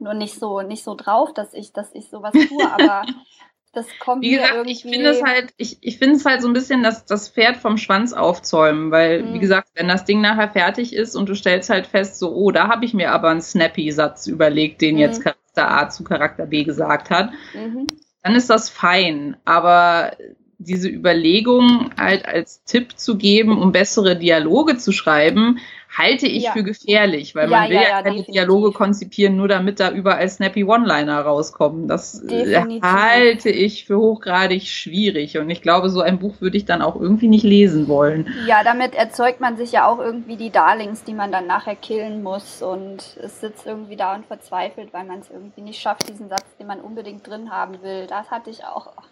nur nicht so, nicht so drauf, dass ich, dass ich sowas tue, aber das kommt
wie gesagt, irgendwie. Ich finde es halt, ich, ich finde es halt so ein bisschen das, das Pferd vom Schwanz aufzäumen, weil, mhm. wie gesagt, wenn das Ding nachher fertig ist und du stellst halt fest, so, oh, da habe ich mir aber einen Snappy-Satz überlegt, den mhm. jetzt Charakter A zu Charakter B gesagt hat, mhm. dann ist das fein. Aber diese Überlegung halt als Tipp zu geben, um bessere Dialoge zu schreiben, halte ich ja. für gefährlich, weil ja, man will ja, ja keine definitiv. Dialoge konzipieren, nur damit da überall snappy One-Liner rauskommen. Das äh, definitiv. halte ich für hochgradig schwierig und ich glaube, so ein Buch würde ich dann auch irgendwie nicht lesen wollen.
Ja, damit erzeugt man sich ja auch irgendwie die Darlings, die man dann nachher killen muss und es sitzt irgendwie da und verzweifelt, weil man es irgendwie nicht schafft, diesen Satz, den man unbedingt drin haben will. Das hatte ich auch. Ach,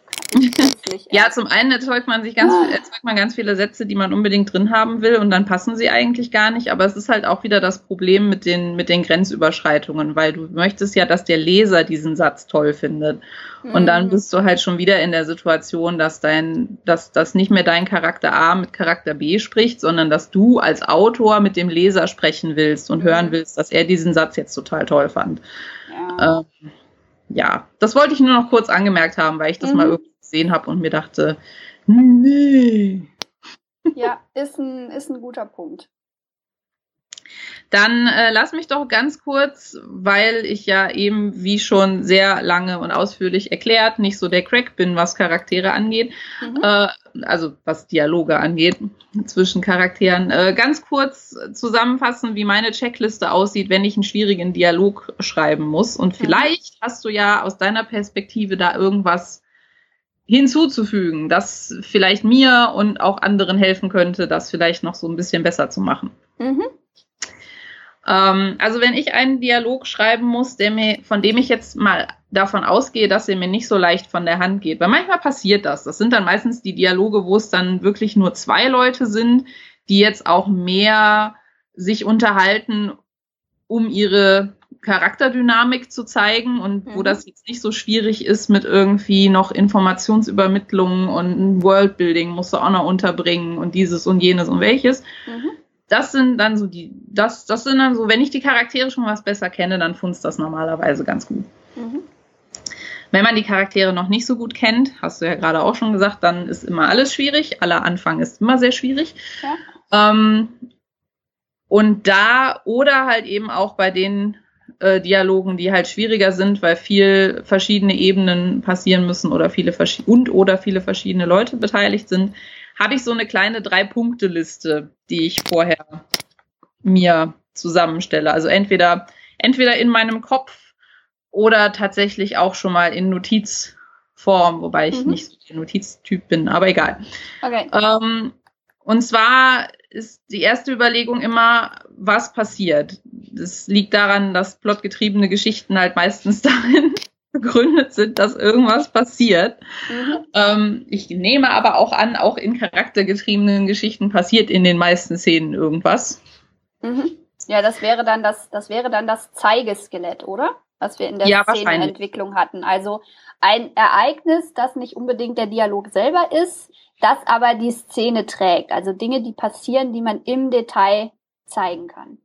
ja, zum einen erzeugt man sich ganz, ah. erzeugt man ganz viele Sätze, die man unbedingt drin haben will und dann passen sie eigentlich gar nicht. Aber es ist halt auch wieder das Problem mit den, mit den Grenzüberschreitungen, weil du möchtest ja, dass der Leser diesen Satz toll findet. Und dann mhm. bist du halt schon wieder in der Situation, dass dein, dass, dass nicht mehr dein Charakter A mit Charakter B spricht, sondern dass du als Autor mit dem Leser sprechen willst und mhm. hören willst, dass er diesen Satz jetzt total toll fand. Ja. Ähm, ja, das wollte ich nur noch kurz angemerkt haben, weil ich das mhm. mal irgendwie gesehen habe und mir dachte, nee.
Ja, ist ein, ist ein guter Punkt.
Dann äh, lass mich doch ganz kurz, weil ich ja eben, wie schon sehr lange und ausführlich erklärt, nicht so der Crack bin, was Charaktere angeht, mhm. äh, also was Dialoge angeht zwischen Charakteren, äh, ganz kurz zusammenfassen, wie meine Checkliste aussieht, wenn ich einen schwierigen Dialog schreiben muss. Und mhm. vielleicht hast du ja aus deiner Perspektive da irgendwas hinzuzufügen, das vielleicht mir und auch anderen helfen könnte, das vielleicht noch so ein bisschen besser zu machen. Mhm. Ähm, also wenn ich einen Dialog schreiben muss, der mir, von dem ich jetzt mal davon ausgehe, dass er mir nicht so leicht von der Hand geht, weil manchmal passiert das. Das sind dann meistens die Dialoge, wo es dann wirklich nur zwei Leute sind, die jetzt auch mehr sich unterhalten, um ihre Charakterdynamik zu zeigen und
Mhm.
wo das jetzt nicht so schwierig ist mit irgendwie noch Informationsübermittlung und Worldbuilding musst du auch noch unterbringen und dieses und jenes und welches.
Mhm.
Das sind dann so die, das, das sind dann so, wenn ich die Charaktere schon was besser kenne, dann funzt das normalerweise ganz gut.
Mhm.
Wenn man die Charaktere noch nicht so gut kennt, hast du ja gerade auch schon gesagt, dann ist immer alles schwierig. Aller Anfang ist immer sehr schwierig. Ähm, und da oder halt eben auch bei den äh, Dialogen, die halt schwieriger sind, weil viel verschiedene Ebenen passieren müssen oder viele und oder viele verschiedene Leute beteiligt sind, habe ich so eine kleine Drei-Punkte-Liste, die ich vorher mir zusammenstelle. Also entweder entweder in meinem Kopf oder tatsächlich auch schon mal in Notizform, wobei ich
Mhm.
nicht so der Notiztyp bin, aber egal.
Okay.
Ähm, und zwar ist die erste Überlegung immer, was passiert. Das liegt daran, dass plotgetriebene Geschichten halt meistens darin begründet sind, dass irgendwas passiert.
Mhm.
Ähm, ich nehme aber auch an, auch in charaktergetriebenen Geschichten passiert in den meisten Szenen irgendwas.
Mhm. Ja, das wäre dann das, das wäre dann das Zeigeskelett, oder? Was wir in der
Ja, wahrscheinlich.
Szenenentwicklung hatten. Also ein Ereignis, das nicht unbedingt der Dialog selber ist, das aber die Szene trägt. Also Dinge, die passieren, die man im Detail zeigen kann.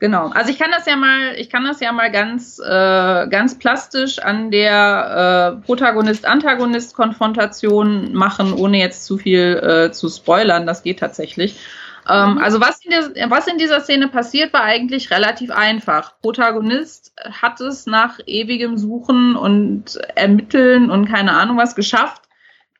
Genau. Also ich kann das ja mal, ich kann das ja mal ganz, äh, ganz plastisch an der äh, Protagonist-Antagonist-Konfrontation machen, ohne jetzt zu viel äh, zu spoilern. Das geht tatsächlich. Ähm,
Mhm.
Also was in, der, was in dieser Szene passiert, war eigentlich relativ einfach. Protagonist hat es nach ewigem Suchen und Ermitteln und keine Ahnung was geschafft,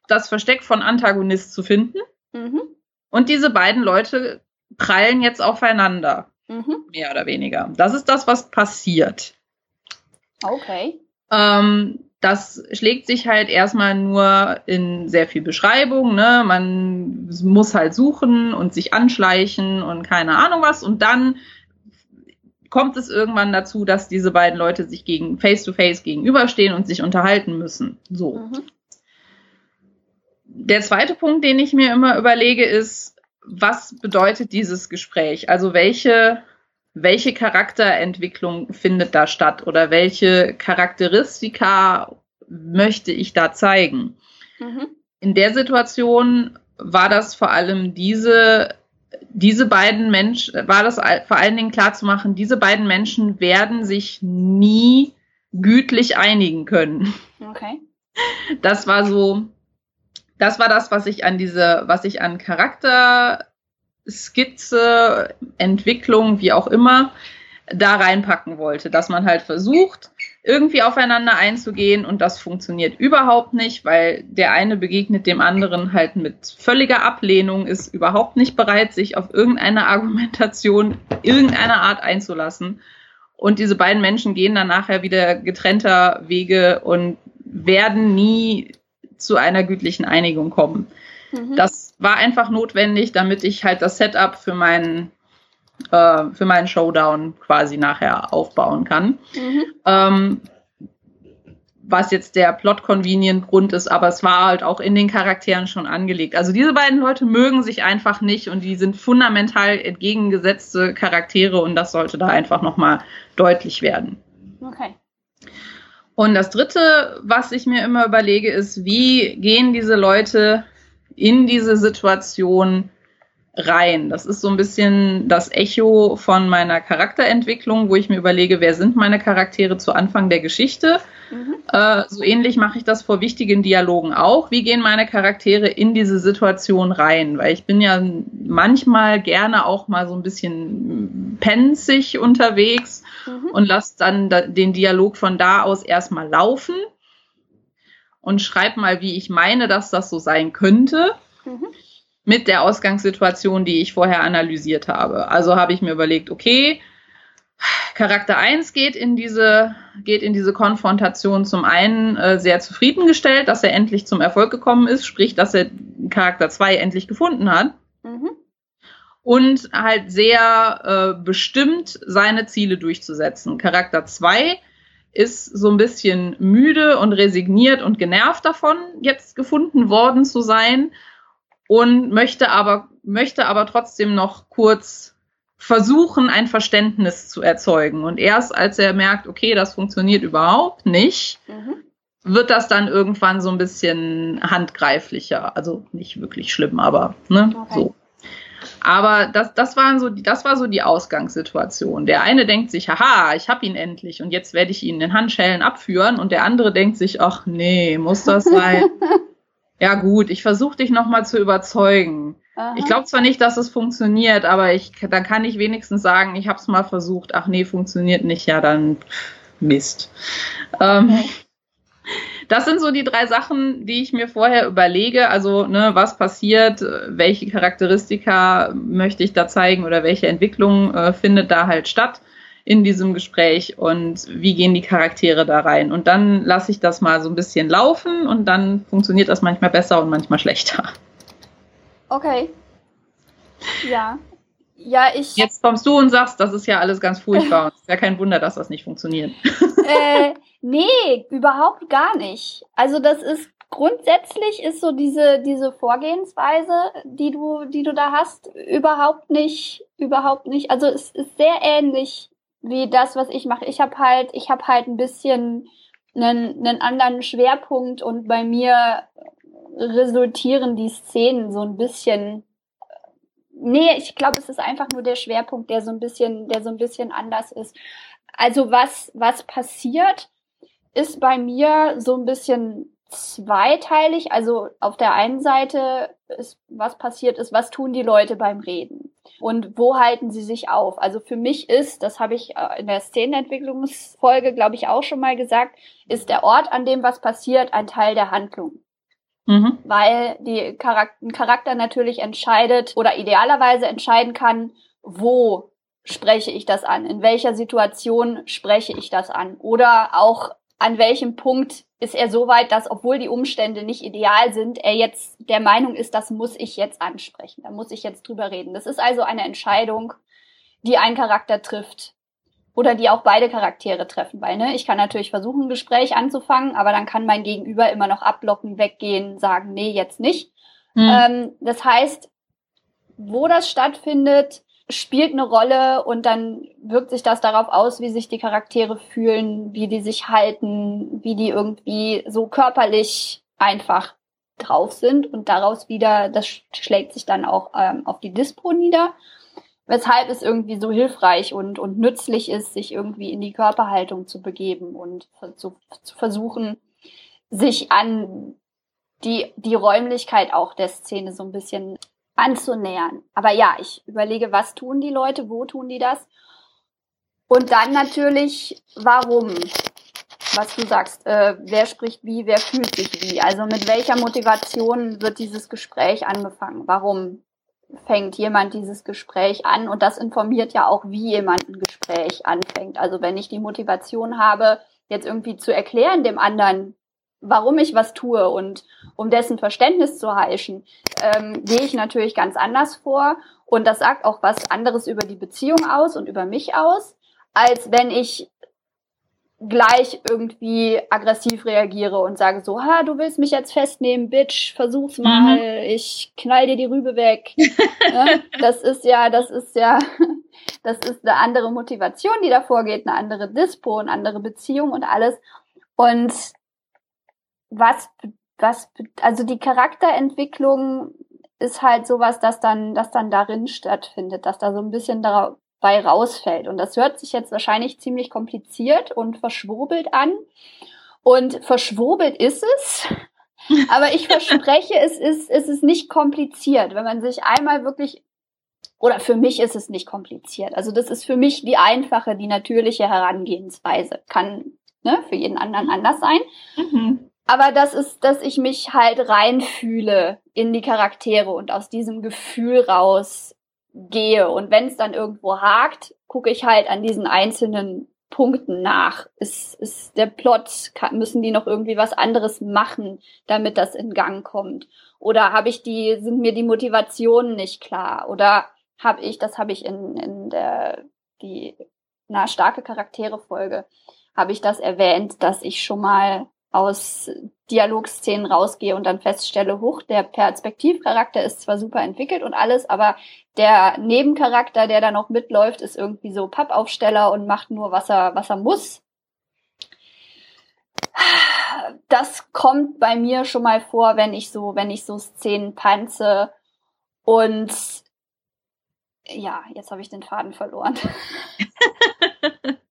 das Versteck von Antagonist zu finden.
Mhm.
Und diese beiden Leute prallen jetzt aufeinander
Mhm.
mehr oder weniger. Das ist das, was passiert.
Okay.
Ähm, das schlägt sich halt erstmal nur in sehr viel Beschreibung. Ne? Man muss halt suchen und sich anschleichen und keine Ahnung was. Und dann kommt es irgendwann dazu, dass diese beiden Leute sich gegen face to face gegenüberstehen und sich unterhalten müssen. So.
Mhm.
Der zweite Punkt, den ich mir immer überlege, ist, was bedeutet dieses Gespräch? Also welche, welche Charakterentwicklung findet da statt oder welche Charakteristika möchte ich da zeigen?
Mhm.
In der Situation war das vor allem diese, diese beiden Menschen, war das vor allen Dingen klar zu machen, diese beiden Menschen werden sich nie gütlich einigen können
Okay.
das war so, das war das, was ich an diese, was ich an Charakterskizze, Entwicklung, wie auch immer, da reinpacken wollte, dass man halt versucht, irgendwie aufeinander einzugehen und das funktioniert überhaupt nicht, weil der eine begegnet dem anderen halt mit völliger Ablehnung, ist überhaupt nicht bereit, sich auf irgendeine Argumentation irgendeiner Art einzulassen. Und diese beiden Menschen gehen dann nachher wieder getrennter Wege und werden nie zu einer gütlichen Einigung kommen.
Mhm.
Das war einfach notwendig, damit ich halt das Setup für meinen äh, für meinen Showdown quasi nachher aufbauen kann.
Mhm.
Ähm, was jetzt der Plot-Convenient-Grund ist, aber es war halt auch in den Charakteren schon angelegt. Also diese beiden Leute mögen sich einfach nicht und die sind fundamental entgegengesetzte Charaktere und das sollte da einfach nochmal deutlich werden.
Okay.
Und das Dritte, was ich mir immer überlege, ist, wie gehen diese Leute in diese Situation rein? Das ist so ein bisschen das Echo von meiner Charakterentwicklung, wo ich mir überlege, wer sind meine Charaktere zu Anfang der Geschichte?
Mhm.
Äh, so ähnlich mache ich das vor wichtigen Dialogen auch. Wie gehen meine Charaktere in diese Situation rein? Weil ich bin ja manchmal gerne auch mal so ein bisschen pensig unterwegs
Mhm.
und lasse dann da, den Dialog von da aus erstmal laufen und schreibe mal, wie ich meine, dass das so sein könnte
Mhm.
mit der Ausgangssituation, die ich vorher analysiert habe. Also habe ich mir überlegt, okay, Charakter 1 geht in diese, geht in diese Konfrontation zum einen äh, sehr zufriedengestellt, dass er endlich zum Erfolg gekommen ist, sprich, dass er Charakter 2 endlich gefunden hat
Mhm.
und halt sehr äh, bestimmt seine Ziele durchzusetzen. Charakter 2 ist so ein bisschen müde und resigniert und genervt davon, jetzt gefunden worden zu sein und möchte aber, möchte aber trotzdem noch kurz versuchen, ein Verständnis zu erzeugen. Und erst als er merkt, okay, das funktioniert überhaupt nicht, mhm. wird das dann irgendwann so ein bisschen handgreiflicher. Also nicht wirklich schlimm, aber ne, okay. so. Aber das, das, waren so, das war so die Ausgangssituation. Der eine denkt sich, haha, ich habe ihn endlich und jetzt werde ich ihn in Handschellen abführen. Und der andere denkt sich, ach nee, muss das sein? ja gut, ich versuche dich nochmal zu überzeugen. Aha. Ich glaube zwar nicht, dass es funktioniert, aber ich, dann kann ich wenigstens sagen, ich habe es mal versucht. Ach nee, funktioniert nicht. Ja, dann Mist. Ähm, okay. Das sind so die drei Sachen, die ich mir vorher überlege. Also, ne, was passiert, welche Charakteristika möchte ich da zeigen oder welche Entwicklung äh, findet da halt statt in diesem Gespräch und wie gehen die Charaktere da rein. Und dann lasse ich das mal so ein bisschen laufen und dann funktioniert das manchmal besser und manchmal schlechter.
Okay. Ja. Ja, ich.
Jetzt kommst du und sagst, das ist ja alles ganz furchtbar. Es ist ja kein Wunder, dass das nicht funktioniert.
Äh, nee, überhaupt gar nicht. Also das ist grundsätzlich ist so diese diese Vorgehensweise, die du die du da hast, überhaupt nicht überhaupt nicht. Also es ist sehr ähnlich wie das, was ich mache. Ich habe halt ich habe halt ein bisschen einen, einen anderen Schwerpunkt und bei mir resultieren die Szenen so ein bisschen Nee, ich glaube, es ist einfach nur der Schwerpunkt, der so ein bisschen, der so ein bisschen anders ist. Also was, was passiert, ist bei mir so ein bisschen zweiteilig. Also auf der einen Seite ist, was passiert ist, was tun die Leute beim Reden und wo halten sie sich auf? Also für mich ist, das habe ich äh, in der Szenenentwicklungsfolge, glaube ich, auch schon mal gesagt, ist der Ort, an dem was passiert, ein Teil der Handlung. Mhm. Weil die Charakter, ein Charakter natürlich entscheidet oder idealerweise entscheiden kann, wo spreche ich das an, in welcher Situation spreche ich das an oder auch an welchem Punkt ist er so weit, dass obwohl die Umstände nicht ideal sind, er jetzt der Meinung ist, das muss ich jetzt ansprechen, da muss ich jetzt drüber reden. Das ist also eine Entscheidung, die ein Charakter trifft oder die auch beide Charaktere treffen, weil ne, ich kann natürlich versuchen, ein Gespräch anzufangen, aber dann kann mein Gegenüber immer noch abblocken, weggehen, sagen, nee, jetzt nicht. Mhm. Ähm, das heißt, wo das stattfindet, spielt eine Rolle und dann wirkt sich das darauf aus, wie sich die Charaktere fühlen, wie die sich halten, wie die irgendwie so körperlich einfach drauf sind. Und daraus wieder, das schlägt sich dann auch ähm, auf die Dispo nieder weshalb es irgendwie so hilfreich und, und nützlich ist, sich irgendwie in die Körperhaltung zu begeben und zu, zu versuchen, sich an die, die Räumlichkeit auch der Szene so ein bisschen anzunähern. Aber ja, ich überlege, was tun die Leute, wo tun die das? Und dann natürlich, warum? Was du sagst, äh, wer spricht wie, wer fühlt sich wie? Also mit welcher Motivation wird dieses Gespräch angefangen? Warum fängt jemand dieses Gespräch an und das informiert ja auch, wie jemand ein Gespräch anfängt. Also wenn ich die Motivation habe, jetzt irgendwie zu erklären dem anderen, warum ich was tue und um dessen Verständnis zu heischen, ähm, gehe ich natürlich ganz anders vor und das sagt auch was anderes über die Beziehung aus und über mich aus, als wenn ich gleich irgendwie aggressiv reagiere und sage so, ha, du willst mich jetzt festnehmen, Bitch, versuch's mal, mhm. ich knall dir die Rübe weg. das ist ja, das ist ja, das ist eine andere Motivation, die davor geht, eine andere Dispo, eine andere Beziehung und alles. Und was, was, also die Charakterentwicklung ist halt sowas, dass dann, dass dann darin stattfindet, dass da so ein bisschen darauf, bei rausfällt. Und das hört sich jetzt wahrscheinlich ziemlich kompliziert und verschwurbelt an. Und verschwurbelt ist es. Aber ich verspreche, es ist, es ist nicht kompliziert. Wenn man sich einmal wirklich, oder für mich ist es nicht kompliziert. Also das ist für mich die einfache, die natürliche Herangehensweise. Kann ne, für jeden anderen anders sein. Mhm. Aber das ist, dass ich mich halt reinfühle in die Charaktere und aus diesem Gefühl raus gehe. Und wenn es dann irgendwo hakt, gucke ich halt an diesen einzelnen Punkten nach. Ist, ist der Plot, kann, müssen die noch irgendwie was anderes machen, damit das in Gang kommt? Oder habe ich die, sind mir die Motivationen nicht klar? Oder habe ich, das habe ich in, in der, die, na, starke Charaktere-Folge, habe ich das erwähnt, dass ich schon mal aus Dialogszenen rausgehe und dann feststelle, huch, der Perspektivcharakter ist zwar super entwickelt und alles, aber der Nebencharakter, der da noch mitläuft, ist irgendwie so Pappaufsteller und macht nur, was er, was er muss. Das kommt bei mir schon mal vor, wenn ich so, wenn ich so Szenen panze und ja, jetzt habe ich den Faden verloren.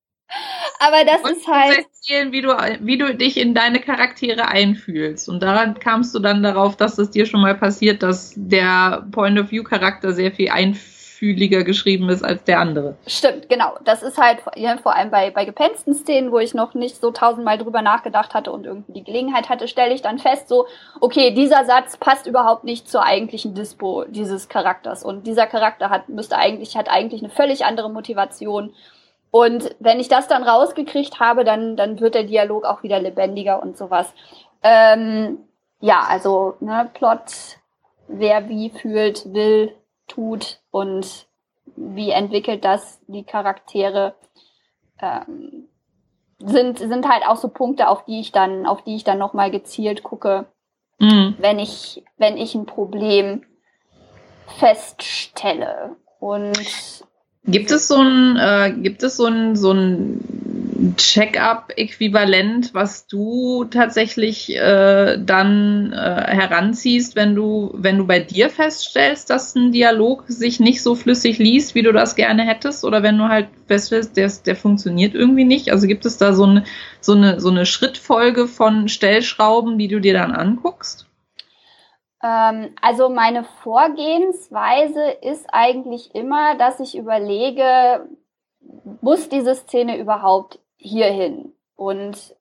Aber das
und
ist halt.
Erzählen, wie du, wie du dich in deine Charaktere einfühlst. Und daran kamst du dann darauf, dass es dir schon mal passiert, dass der Point-of-View-Charakter sehr viel einfühliger geschrieben ist als der andere.
Stimmt, genau. Das ist halt ja, vor allem bei, bei gepensten Szenen, wo ich noch nicht so tausendmal drüber nachgedacht hatte und irgendwie die Gelegenheit hatte, stelle ich dann fest, so, okay, dieser Satz passt überhaupt nicht zur eigentlichen Dispo dieses Charakters. Und dieser Charakter hat, müsste eigentlich, hat eigentlich eine völlig andere Motivation und wenn ich das dann rausgekriegt habe, dann, dann wird der Dialog auch wieder lebendiger und sowas. Ähm, ja, also ne, Plot, wer wie fühlt, will, tut und wie entwickelt das die Charaktere, ähm, sind, sind halt auch so Punkte, auf die ich dann, auf die ich dann nochmal gezielt gucke, mhm. wenn ich, wenn ich ein Problem feststelle. Und
Gibt es so ein, äh, gibt es so ein, so ein Check-up-Äquivalent, was du tatsächlich äh, dann äh, heranziehst, wenn du, wenn du bei dir feststellst, dass ein Dialog sich nicht so flüssig liest, wie du das gerne hättest, oder wenn du halt feststellst, der, der funktioniert irgendwie nicht? Also gibt es da so eine, so eine, so eine Schrittfolge von Stellschrauben, die du dir dann anguckst?
Ähm, also meine Vorgehensweise ist eigentlich immer, dass ich überlege, muss diese Szene überhaupt hierhin? Und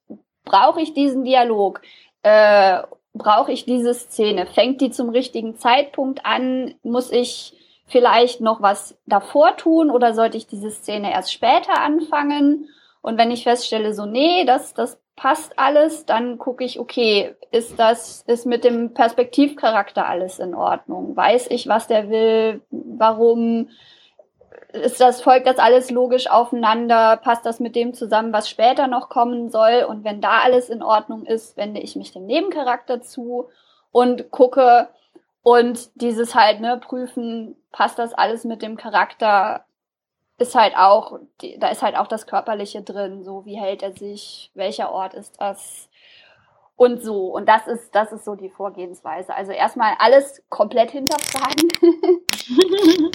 brauche ich diesen Dialog? Äh, brauche ich diese Szene? Fängt die zum richtigen Zeitpunkt an? Muss ich vielleicht noch was davor tun oder sollte ich diese Szene erst später anfangen? Und wenn ich feststelle, so, nee, das, das passt alles, dann gucke ich, okay, ist das, ist mit dem Perspektivcharakter alles in Ordnung? Weiß ich, was der will? Warum? Ist das, folgt das alles logisch aufeinander? Passt das mit dem zusammen, was später noch kommen soll? Und wenn da alles in Ordnung ist, wende ich mich dem Nebencharakter zu und gucke und dieses halt, ne, prüfen, passt das alles mit dem Charakter? Ist halt auch, da ist halt auch das Körperliche drin, so wie hält er sich, welcher Ort ist das und so. Und das ist, das ist so die Vorgehensweise. Also erstmal alles komplett hinterfragen.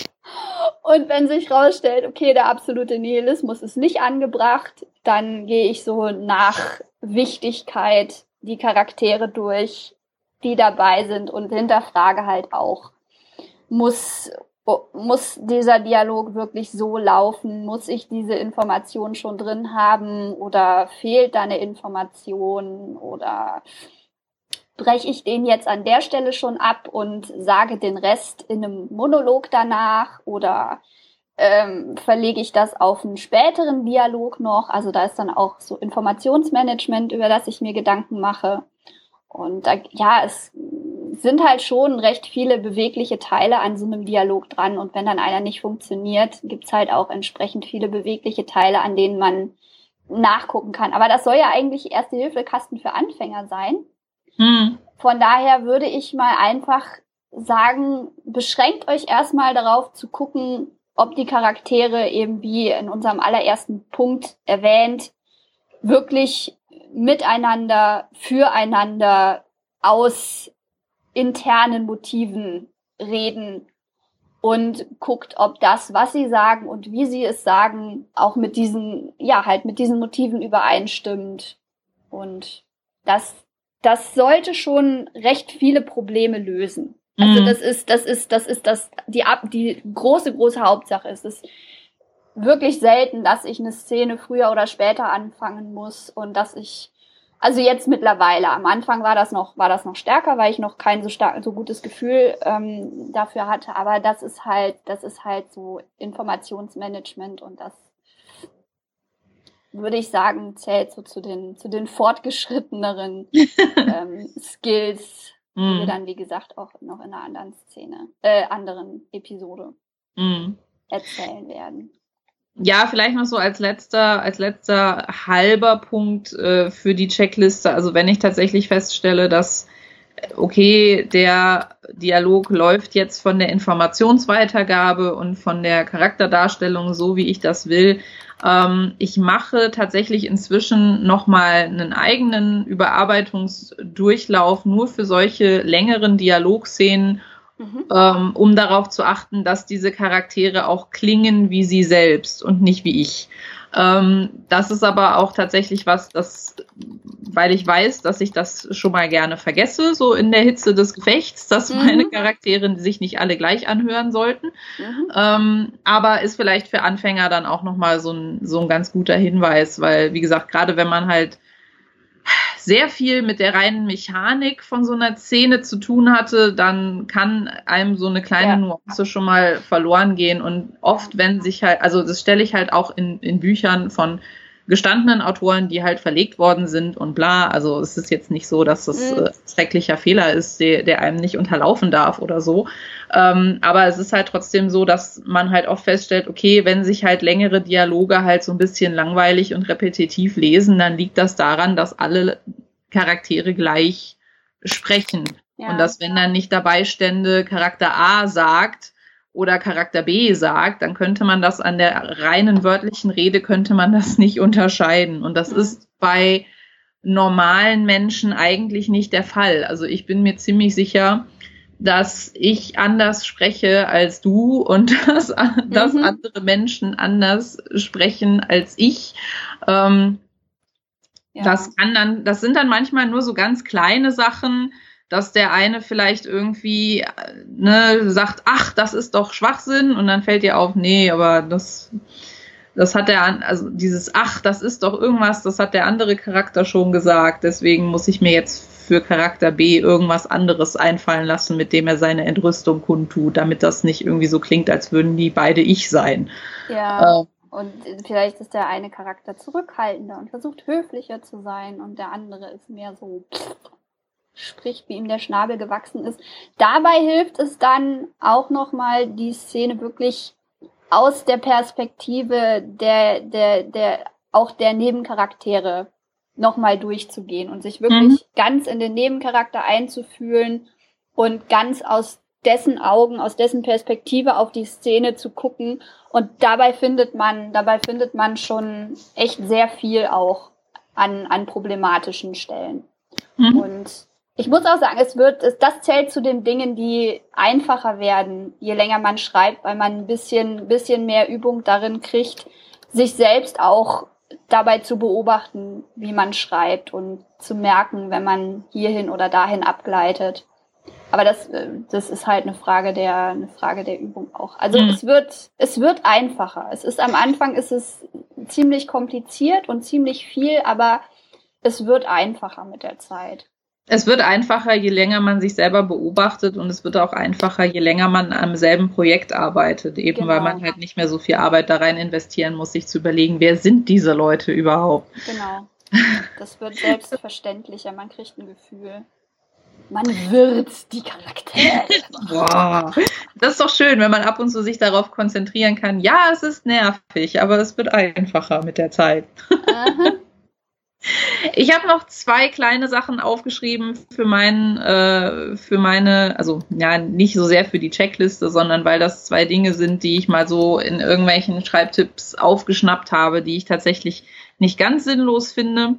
und wenn sich rausstellt, okay, der absolute Nihilismus ist nicht angebracht, dann gehe ich so nach Wichtigkeit die Charaktere durch, die dabei sind und hinterfrage halt auch, muss muss dieser Dialog wirklich so laufen? Muss ich diese Information schon drin haben oder fehlt da eine Information oder breche ich den jetzt an der Stelle schon ab und sage den Rest in einem Monolog danach oder ähm, verlege ich das auf einen späteren Dialog noch? Also da ist dann auch so Informationsmanagement, über das ich mir Gedanken mache. Und da, ja, es sind halt schon recht viele bewegliche Teile an so einem Dialog dran. Und wenn dann einer nicht funktioniert, gibt's halt auch entsprechend viele bewegliche Teile, an denen man nachgucken kann. Aber das soll ja eigentlich Erste-Hilfe-Kasten für Anfänger sein. Hm. Von daher würde ich mal einfach sagen, beschränkt euch erstmal darauf zu gucken, ob die Charaktere eben wie in unserem allerersten Punkt erwähnt, wirklich miteinander, füreinander, aus internen Motiven reden und guckt, ob das, was sie sagen und wie sie es sagen, auch mit diesen, ja, halt mit diesen Motiven übereinstimmt. Und das, das sollte schon recht viele Probleme lösen. Also mhm. das ist, das ist, das ist das, die, die große, große Hauptsache. Es ist wirklich selten, dass ich eine Szene früher oder später anfangen muss und dass ich also jetzt mittlerweile. Am Anfang war das noch, war das noch stärker, weil ich noch kein so stark, so gutes Gefühl ähm, dafür hatte. Aber das ist halt, das ist halt so Informationsmanagement und das würde ich sagen, zählt so zu den, zu den fortgeschritteneren ähm, Skills, mm. die wir mhm. dann, wie gesagt, auch noch in einer anderen Szene, äh, anderen Episode mm. erzählen werden.
Ja, vielleicht noch so als letzter, als letzter halber Punkt äh, für die Checkliste. Also wenn ich tatsächlich feststelle, dass okay, der Dialog läuft jetzt von der Informationsweitergabe und von der Charakterdarstellung so, wie ich das will. Ähm, ich mache tatsächlich inzwischen nochmal einen eigenen Überarbeitungsdurchlauf nur für solche längeren Dialogszenen Mhm. Ähm, um darauf zu achten, dass diese Charaktere auch klingen wie sie selbst und nicht wie ich. Ähm, das ist aber auch tatsächlich was, das, weil ich weiß, dass ich das schon mal gerne vergesse, so in der Hitze des Gefechts, dass mhm. meine Charaktere sich nicht alle gleich anhören sollten. Mhm. Ähm, aber ist vielleicht für Anfänger dann auch nochmal so ein, so ein ganz guter Hinweis, weil, wie gesagt, gerade wenn man halt sehr viel mit der reinen Mechanik von so einer Szene zu tun hatte, dann kann einem so eine kleine ja. Nuance schon mal verloren gehen. Und oft, wenn sich halt, also das stelle ich halt auch in, in Büchern von gestandenen Autoren, die halt verlegt worden sind und bla. Also es ist jetzt nicht so, dass das mhm. äh, schrecklicher Fehler ist, der, der einem nicht unterlaufen darf oder so. Ähm, aber es ist halt trotzdem so, dass man halt oft feststellt, okay, wenn sich halt längere Dialoge halt so ein bisschen langweilig und repetitiv lesen, dann liegt das daran, dass alle Charaktere gleich sprechen. Ja. Und dass wenn dann nicht dabei stände, Charakter A sagt, oder Charakter B sagt, dann könnte man das an der reinen wörtlichen Rede könnte man das nicht unterscheiden. Und das mhm. ist bei normalen Menschen eigentlich nicht der Fall. Also ich bin mir ziemlich sicher, dass ich anders spreche als du und dass, mhm. dass andere Menschen anders sprechen als ich. Ähm, ja. Das kann dann, das sind dann manchmal nur so ganz kleine Sachen, dass der eine vielleicht irgendwie ne, sagt, ach, das ist doch Schwachsinn und dann fällt dir auf, nee, aber das, das hat der, also dieses ach, das ist doch irgendwas, das hat der andere Charakter schon gesagt, deswegen muss ich mir jetzt für Charakter B irgendwas anderes einfallen lassen, mit dem er seine Entrüstung kundtut, damit das nicht irgendwie so klingt, als würden die beide ich sein.
Ja. Äh, und vielleicht ist der eine Charakter zurückhaltender und versucht höflicher zu sein und der andere ist mehr so pff, spricht, wie ihm der Schnabel gewachsen ist. Dabei hilft es dann auch nochmal, die Szene wirklich aus der Perspektive der, der, der, auch der Nebencharaktere nochmal durchzugehen und sich wirklich mhm. ganz in den Nebencharakter einzufühlen und ganz aus dessen Augen, aus dessen Perspektive auf die Szene zu gucken. Und dabei findet man, dabei findet man schon echt sehr viel auch an, an problematischen Stellen. Mhm. Und ich muss auch sagen, es wird, es, das zählt zu den Dingen, die einfacher werden, je länger man schreibt, weil man ein bisschen, bisschen mehr Übung darin kriegt, sich selbst auch dabei zu beobachten, wie man schreibt und zu merken, wenn man hierhin oder dahin abgleitet. Aber das, äh, das ist halt eine Frage der, eine Frage der Übung auch. Also mhm. es wird, es wird einfacher. Es ist am Anfang ist es ziemlich kompliziert und ziemlich viel, aber es wird einfacher mit der Zeit.
Es wird einfacher, je länger man sich selber beobachtet und es wird auch einfacher, je länger man am selben Projekt arbeitet, eben genau. weil man halt nicht mehr so viel Arbeit da rein investieren muss, sich zu überlegen, wer sind diese Leute überhaupt.
Genau. Das wird selbstverständlicher, man kriegt ein Gefühl. Man wird die Charaktere.
Boah, das ist doch schön, wenn man ab und zu sich darauf konzentrieren kann. Ja, es ist nervig, aber es wird einfacher mit der Zeit. Aha. Ich habe noch zwei kleine Sachen aufgeschrieben für meinen, äh, für meine, also ja, nicht so sehr für die Checkliste, sondern weil das zwei Dinge sind, die ich mal so in irgendwelchen Schreibtipps aufgeschnappt habe, die ich tatsächlich nicht ganz sinnlos finde.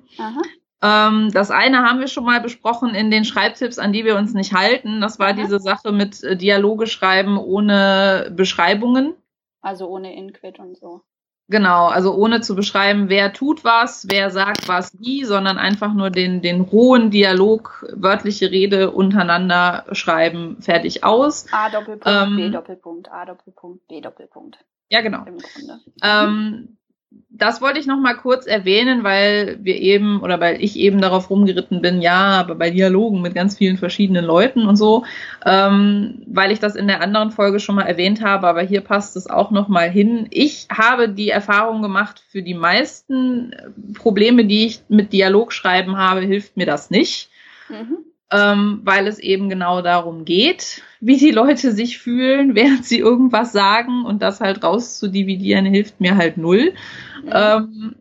Ähm, das eine haben wir schon mal besprochen in den Schreibtipps, an die wir uns nicht halten. Das war Aha. diese Sache mit äh, Dialoge schreiben ohne Beschreibungen.
Also ohne Inquit und so.
Genau, also ohne zu beschreiben, wer tut was, wer sagt was wie, sondern einfach nur den, den rohen Dialog, wörtliche Rede untereinander schreiben, fertig aus.
A Doppelpunkt, ähm, B Doppelpunkt, A Doppelpunkt, B Doppelpunkt.
Ja, genau. Im Grunde. Ähm, das wollte ich noch mal kurz erwähnen, weil wir eben oder weil ich eben darauf rumgeritten bin, ja, aber bei Dialogen mit ganz vielen verschiedenen Leuten und so, ähm, weil ich das in der anderen Folge schon mal erwähnt habe, aber hier passt es auch noch mal hin. Ich habe die Erfahrung gemacht, für die meisten Probleme, die ich mit Dialogschreiben habe, hilft mir das nicht. Mhm. ähm, weil es eben genau darum geht, wie die Leute sich fühlen, während sie irgendwas sagen und das halt rauszudividieren hilft mir halt null. Mhm. Ähm,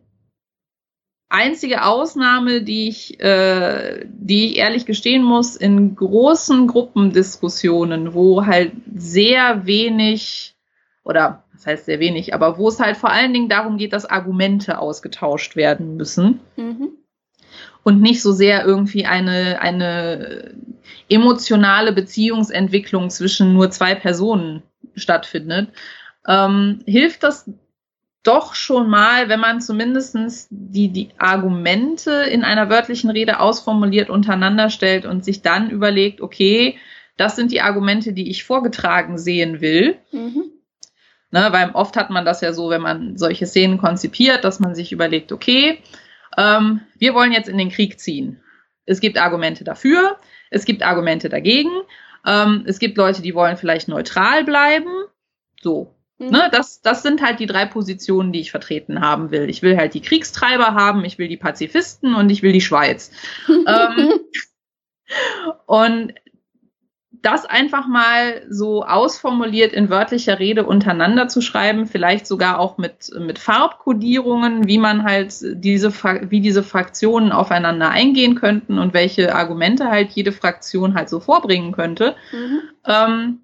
einzige Ausnahme, die ich, äh, die ich ehrlich gestehen muss, in großen Gruppendiskussionen, wo halt sehr wenig oder das heißt sehr wenig, aber wo es halt vor allen Dingen darum geht, dass Argumente ausgetauscht werden müssen. Mhm. Und nicht so sehr irgendwie eine, eine emotionale Beziehungsentwicklung zwischen nur zwei Personen stattfindet, ähm, hilft das doch schon mal, wenn man zumindest die, die Argumente in einer wörtlichen Rede ausformuliert untereinander stellt und sich dann überlegt, okay, das sind die Argumente, die ich vorgetragen sehen will. Mhm. Ne, weil oft hat man das ja so, wenn man solche Szenen konzipiert, dass man sich überlegt, okay, ähm, wir wollen jetzt in den Krieg ziehen. Es gibt Argumente dafür, es gibt Argumente dagegen, ähm, es gibt Leute, die wollen vielleicht neutral bleiben. So, Mhm. Ne, das, das sind halt die drei Positionen, die ich vertreten haben will. Ich will halt die Kriegstreiber haben, ich will die Pazifisten und ich will die Schweiz. ähm, und das einfach mal so ausformuliert in wörtlicher Rede untereinander zu schreiben, vielleicht sogar auch mit, mit Farbkodierungen, wie man halt diese, wie diese Fraktionen aufeinander eingehen könnten und welche Argumente halt jede Fraktion halt so vorbringen könnte. Mhm. Ähm,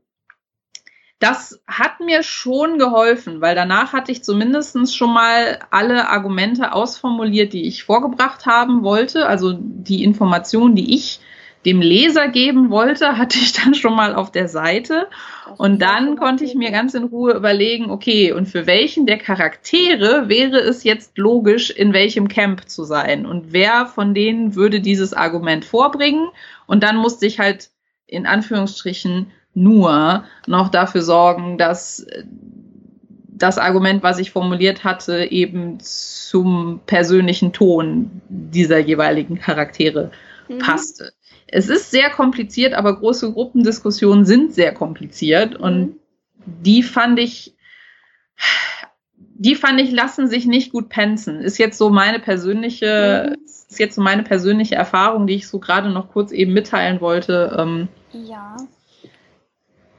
das hat mir schon geholfen, weil danach hatte ich zumindest schon mal alle Argumente ausformuliert, die ich vorgebracht haben wollte. Also die Informationen, die ich dem Leser geben wollte, hatte ich dann schon mal auf der Seite. Und dann konnte ich mir ganz in Ruhe überlegen, okay, und für welchen der Charaktere wäre es jetzt logisch, in welchem Camp zu sein? Und wer von denen würde dieses Argument vorbringen? Und dann musste ich halt in Anführungsstrichen nur noch dafür sorgen, dass das Argument, was ich formuliert hatte, eben zum persönlichen Ton dieser jeweiligen Charaktere mhm. passte. Es ist sehr kompliziert, aber große Gruppendiskussionen sind sehr kompliziert mhm. und die fand ich, die fand ich lassen sich nicht gut penzen. Ist jetzt so meine persönliche, mhm. ist jetzt so meine persönliche Erfahrung, die ich so gerade noch kurz eben mitteilen wollte. Ähm,
ja.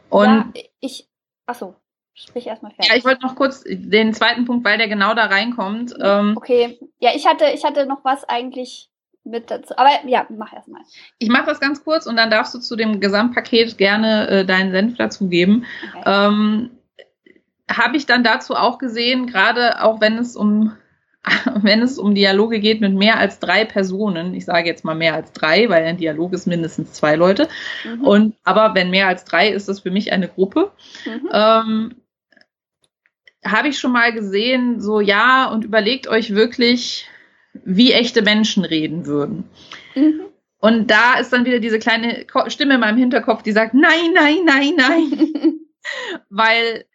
Und ja,
ich, achso, sprich erstmal fertig.
Ja, ich wollte noch kurz den zweiten Punkt, weil der genau da reinkommt. Ähm,
okay, ja, ich hatte, ich hatte noch was eigentlich mit dazu. Aber ja, mach erstmal.
Ich mache das ganz kurz und dann darfst du zu dem Gesamtpaket gerne äh, deinen Senf dazugeben. Okay. Ähm, Habe ich dann dazu auch gesehen, gerade auch wenn es um wenn es um Dialoge geht mit mehr als drei Personen, ich sage jetzt mal mehr als drei, weil ein Dialog ist mindestens zwei Leute. Mhm. Und aber wenn mehr als drei ist das für mich eine Gruppe. Mhm. Ähm, habe ich schon mal gesehen, so ja, und überlegt euch wirklich, wie echte Menschen reden würden. Mhm. Und da ist dann wieder diese kleine Stimme in meinem Hinterkopf, die sagt, nein, nein, nein, nein. Weil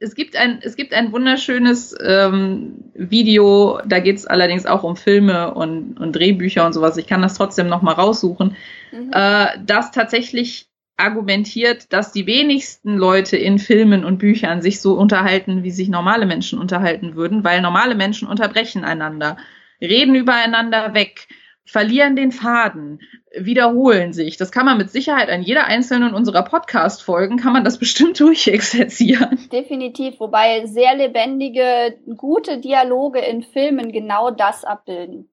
es gibt ein, es gibt ein wunderschönes ähm, Video, da geht es allerdings auch um Filme und, und Drehbücher und sowas. Ich kann das trotzdem noch mal raussuchen, mhm. äh, das tatsächlich argumentiert, dass die wenigsten Leute in Filmen und Büchern sich so unterhalten, wie sich normale Menschen unterhalten würden, weil normale Menschen unterbrechen einander, reden übereinander weg, verlieren den Faden, wiederholen sich. Das kann man mit Sicherheit an jeder einzelnen unserer Podcast-Folgen, kann man das bestimmt durchexerzieren.
Definitiv, wobei sehr lebendige, gute Dialoge in Filmen genau das abbilden.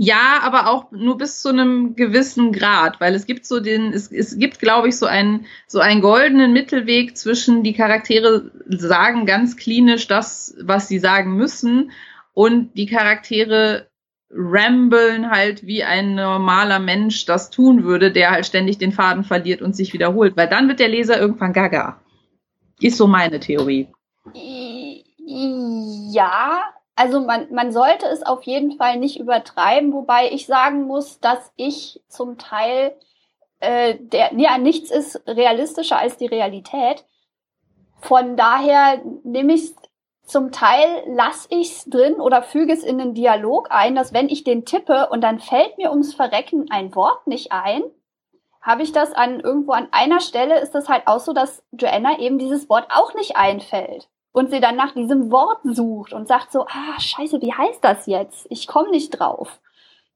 Ja, aber auch nur bis zu einem gewissen Grad, weil es gibt so den, es, es gibt, glaube ich, so einen, so einen goldenen Mittelweg zwischen die Charaktere sagen ganz klinisch das, was sie sagen müssen und die Charaktere rambeln halt wie ein normaler Mensch das tun würde, der halt ständig den Faden verliert und sich wiederholt, weil dann wird der Leser irgendwann gaga. Ist so meine Theorie.
Ja, also man, man sollte es auf jeden Fall nicht übertreiben, wobei ich sagen muss, dass ich zum Teil äh, der, ja, nichts ist realistischer als die Realität. Von daher nehme ich zum Teil lasse ich es drin oder füge es in den Dialog ein, dass wenn ich den tippe und dann fällt mir ums Verrecken ein Wort nicht ein, habe ich das an irgendwo an einer Stelle ist das halt auch so, dass Joanna eben dieses Wort auch nicht einfällt und sie dann nach diesem Wort sucht und sagt so, ah, scheiße, wie heißt das jetzt? Ich komme nicht drauf.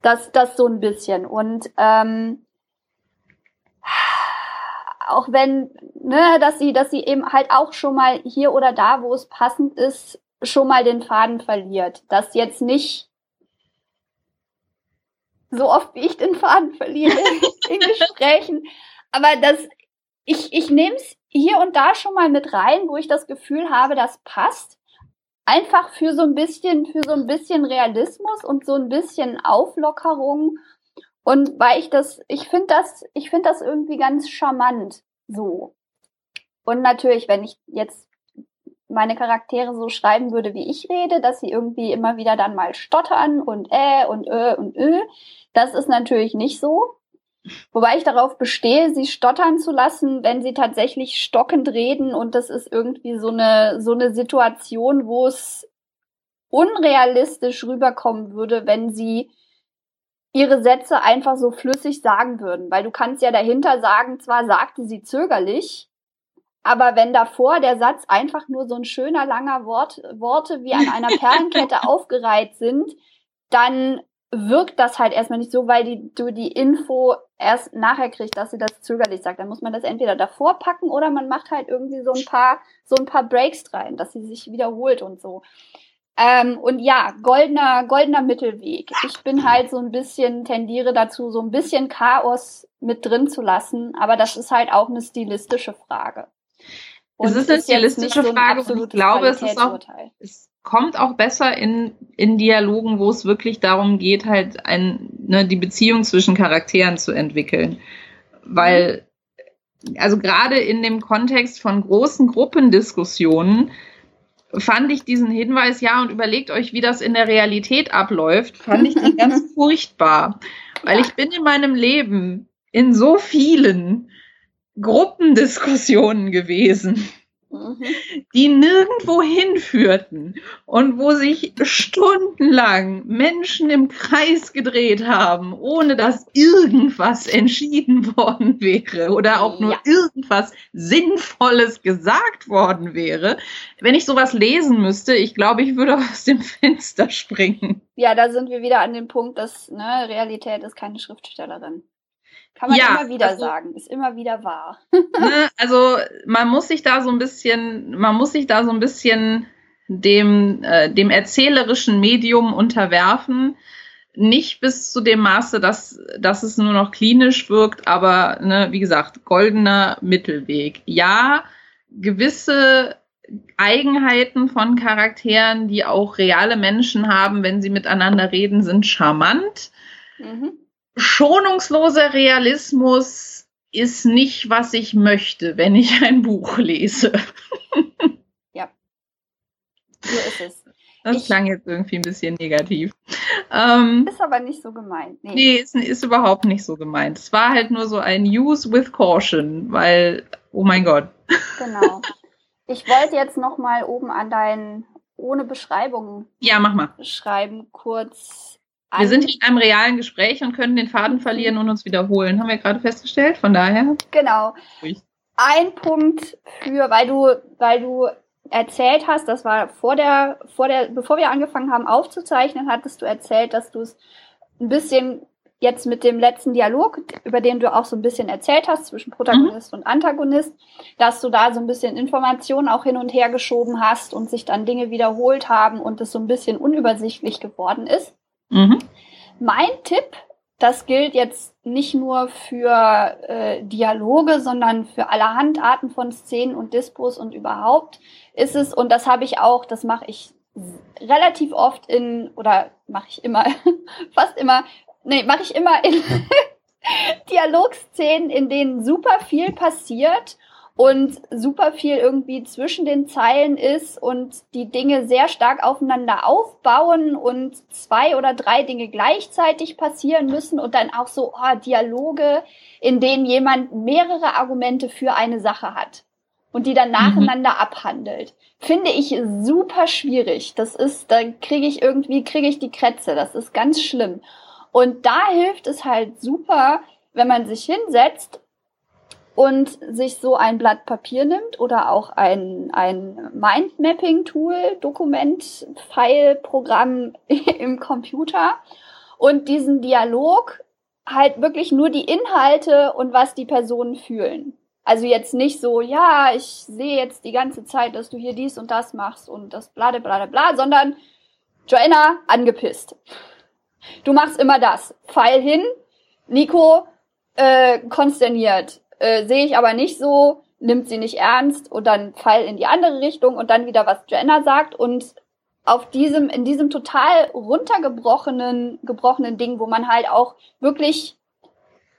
Das, das so ein bisschen. Und ähm, auch wenn, ne, dass sie, dass sie eben halt auch schon mal hier oder da, wo es passend ist, schon mal den Faden verliert. Dass jetzt nicht so oft wie ich den Faden verliere in Gesprächen, aber dass ich, ich nehme es hier und da schon mal mit rein, wo ich das Gefühl habe, das passt. Einfach für so ein bisschen, für so ein bisschen Realismus und so ein bisschen Auflockerung. Und weil ich das, ich finde das, ich finde das irgendwie ganz charmant, so. Und natürlich, wenn ich jetzt meine Charaktere so schreiben würde, wie ich rede, dass sie irgendwie immer wieder dann mal stottern und äh und äh und äh, das ist natürlich nicht so. Wobei ich darauf bestehe, sie stottern zu lassen, wenn sie tatsächlich stockend reden und das ist irgendwie so eine, so eine Situation, wo es unrealistisch rüberkommen würde, wenn sie ihre Sätze einfach so flüssig sagen würden. Weil du kannst ja dahinter sagen, zwar sagte sie zögerlich, aber wenn davor der Satz einfach nur so ein schöner langer Wort, Worte wie an einer Perlenkette aufgereiht sind, dann wirkt das halt erstmal nicht so, weil die, du die Info erst nachher kriegst, dass sie das zögerlich sagt. Dann muss man das entweder davor packen oder man macht halt irgendwie so ein paar, so ein paar Breaks rein, dass sie sich wiederholt und so. Ähm, und ja, goldener, goldener Mittelweg. Ich bin halt so ein bisschen, tendiere dazu, so ein bisschen Chaos mit drin zu lassen, aber das ist halt auch eine stilistische Frage.
Und es ist eine stilistische so Frage und ich glaube, es ist auch, es kommt auch besser in, in Dialogen, wo es wirklich darum geht, halt ein, ne, die Beziehung zwischen Charakteren zu entwickeln. Weil, also gerade in dem Kontext von großen Gruppendiskussionen fand ich diesen Hinweis, ja, und überlegt euch, wie das in der Realität abläuft, fand ich den ganz furchtbar. Weil ja. ich bin in meinem Leben in so vielen Gruppendiskussionen gewesen. Die nirgendwo hinführten und wo sich stundenlang Menschen im Kreis gedreht haben, ohne dass irgendwas entschieden worden wäre oder auch nur ja. irgendwas Sinnvolles gesagt worden wäre. Wenn ich sowas lesen müsste, ich glaube, ich würde aus dem Fenster springen.
Ja, da sind wir wieder an dem Punkt, dass ne, Realität ist keine Schriftstellerin. Kann man ja, immer wieder also, sagen, ist immer wieder wahr.
ne, also man muss sich da so ein bisschen, man muss sich da so ein bisschen dem, äh, dem erzählerischen Medium unterwerfen. Nicht bis zu dem Maße, dass, dass es nur noch klinisch wirkt, aber ne, wie gesagt, goldener Mittelweg. Ja, gewisse Eigenheiten von Charakteren, die auch reale Menschen haben, wenn sie miteinander reden, sind charmant. Mhm schonungsloser Realismus ist nicht, was ich möchte, wenn ich ein Buch lese.
ja. So ist es.
Das ich, klang jetzt irgendwie ein bisschen negativ. Ähm,
ist aber nicht so gemeint.
Nee, nee ist, ist überhaupt nicht so gemeint. Es war halt nur so ein Use with Caution, weil, oh mein Gott.
Genau. Ich wollte jetzt noch mal oben an deinen ohne Beschreibung
ja, mach mal.
schreiben, kurz
wir sind hier in einem realen Gespräch und können den Faden verlieren und uns wiederholen. Haben wir gerade festgestellt, von daher.
Genau. Ein Punkt für, weil du, weil du erzählt hast, das war vor der, vor der, bevor wir angefangen haben aufzuzeichnen, hattest du erzählt, dass du es ein bisschen jetzt mit dem letzten Dialog, über den du auch so ein bisschen erzählt hast, zwischen Protagonist mhm. und Antagonist, dass du da so ein bisschen Informationen auch hin und her geschoben hast und sich dann Dinge wiederholt haben und es so ein bisschen unübersichtlich geworden ist. Mhm. Mein Tipp, das gilt jetzt nicht nur für äh, Dialoge, sondern für allerhand Arten von Szenen und Dispos und überhaupt ist es, und das habe ich auch, das mache ich relativ oft in, oder mache ich immer, fast immer, nee, mache ich immer in Dialogszenen, in denen super viel passiert und super viel irgendwie zwischen den Zeilen ist und die Dinge sehr stark aufeinander aufbauen und zwei oder drei Dinge gleichzeitig passieren müssen und dann auch so oh, Dialoge, in denen jemand mehrere Argumente für eine Sache hat und die dann mhm. nacheinander mhm. abhandelt. Finde ich super schwierig. Das ist, da kriege ich irgendwie, kriege ich die Krätze. Das ist ganz schlimm. Und da hilft es halt super, wenn man sich hinsetzt und sich so ein Blatt Papier nimmt oder auch ein, ein Mindmapping-Tool, Dokument, File-Programm im Computer und diesen Dialog halt wirklich nur die Inhalte und was die Personen fühlen Also jetzt nicht so, ja, ich sehe jetzt die ganze Zeit, dass du hier dies und das machst und das bla bla bla sondern Joanna angepisst. Du machst immer das. Pfeil hin, Nico äh, konsterniert. Äh, Sehe ich aber nicht so, nimmt sie nicht ernst und dann Pfeil in die andere Richtung und dann wieder was Joanna sagt und auf diesem, in diesem total runtergebrochenen, gebrochenen Ding, wo man halt auch wirklich,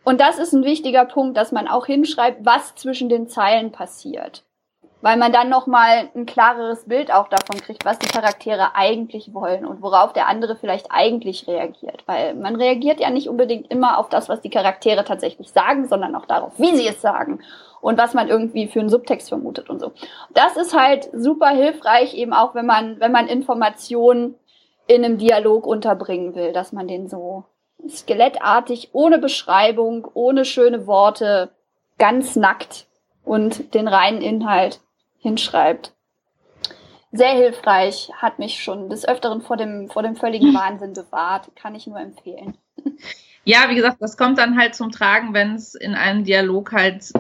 und das ist ein wichtiger Punkt, dass man auch hinschreibt, was zwischen den Zeilen passiert. Weil man dann nochmal ein klareres Bild auch davon kriegt, was die Charaktere eigentlich wollen und worauf der andere vielleicht eigentlich reagiert. Weil man reagiert ja nicht unbedingt immer auf das, was die Charaktere tatsächlich sagen, sondern auch darauf, wie sie es sagen und was man irgendwie für einen Subtext vermutet und so. Das ist halt super hilfreich, eben auch wenn man, wenn man Informationen in einem Dialog unterbringen will, dass man den so skelettartig, ohne Beschreibung, ohne schöne Worte, ganz nackt und den reinen Inhalt hinschreibt. Sehr hilfreich, hat mich schon des Öfteren vor dem, vor dem völligen Wahnsinn bewahrt, kann ich nur empfehlen.
Ja, wie gesagt, das kommt dann halt zum Tragen, wenn es in einem Dialog halt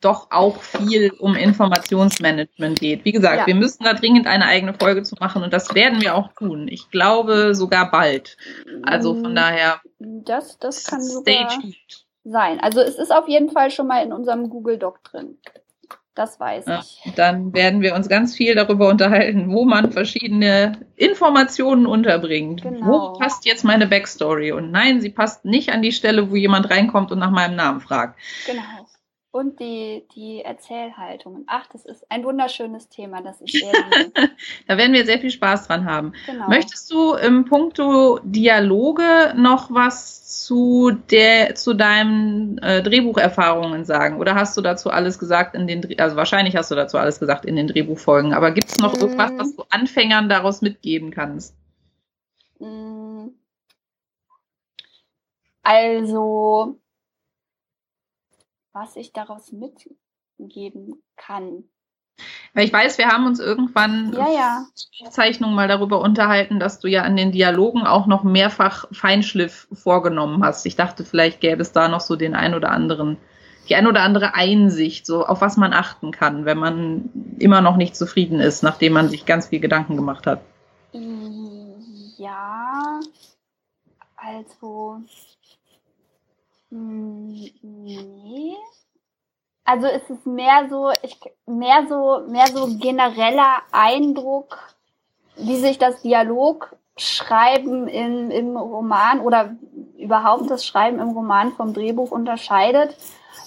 doch auch viel um Informationsmanagement geht. Wie gesagt, ja. wir müssen da dringend eine eigene Folge zu machen und das werden wir auch tun. Ich glaube sogar bald. Also von mm, daher.
Das, das kann sogar sein. Also es ist auf jeden Fall schon mal in unserem Google Doc drin. Das weiß ja, ich.
Dann werden wir uns ganz viel darüber unterhalten, wo man verschiedene Informationen unterbringt. Genau. Wo passt jetzt meine Backstory? Und nein, sie passt nicht an die Stelle, wo jemand reinkommt und nach meinem Namen fragt.
Genau. Und die, die Erzählhaltungen. Ach, das ist ein wunderschönes Thema. Das ist sehr
Da werden wir sehr viel Spaß dran haben. Genau. Möchtest du im Punkto Dialoge noch was zu der, zu deinen äh, Drehbucherfahrungen sagen? Oder hast du dazu alles gesagt in den, also wahrscheinlich hast du dazu alles gesagt in den Drehbuchfolgen, aber gibt es noch mm. irgendwas, was du Anfängern daraus mitgeben kannst?
Mm. Also, was ich daraus mitgeben kann.
Weil ich weiß, wir haben uns irgendwann
ja, ja.
Zeichnung mal darüber unterhalten, dass du ja an den Dialogen auch noch mehrfach Feinschliff vorgenommen hast. Ich dachte, vielleicht gäbe es da noch so den ein oder anderen, die ein oder andere Einsicht, so auf was man achten kann, wenn man immer noch nicht zufrieden ist, nachdem man sich ganz viel Gedanken gemacht hat.
Ja, also nee. Also es ist mehr so, ich, mehr so, mehr so genereller Eindruck, wie sich das Dialogschreiben in, im Roman oder überhaupt das Schreiben im Roman vom Drehbuch unterscheidet.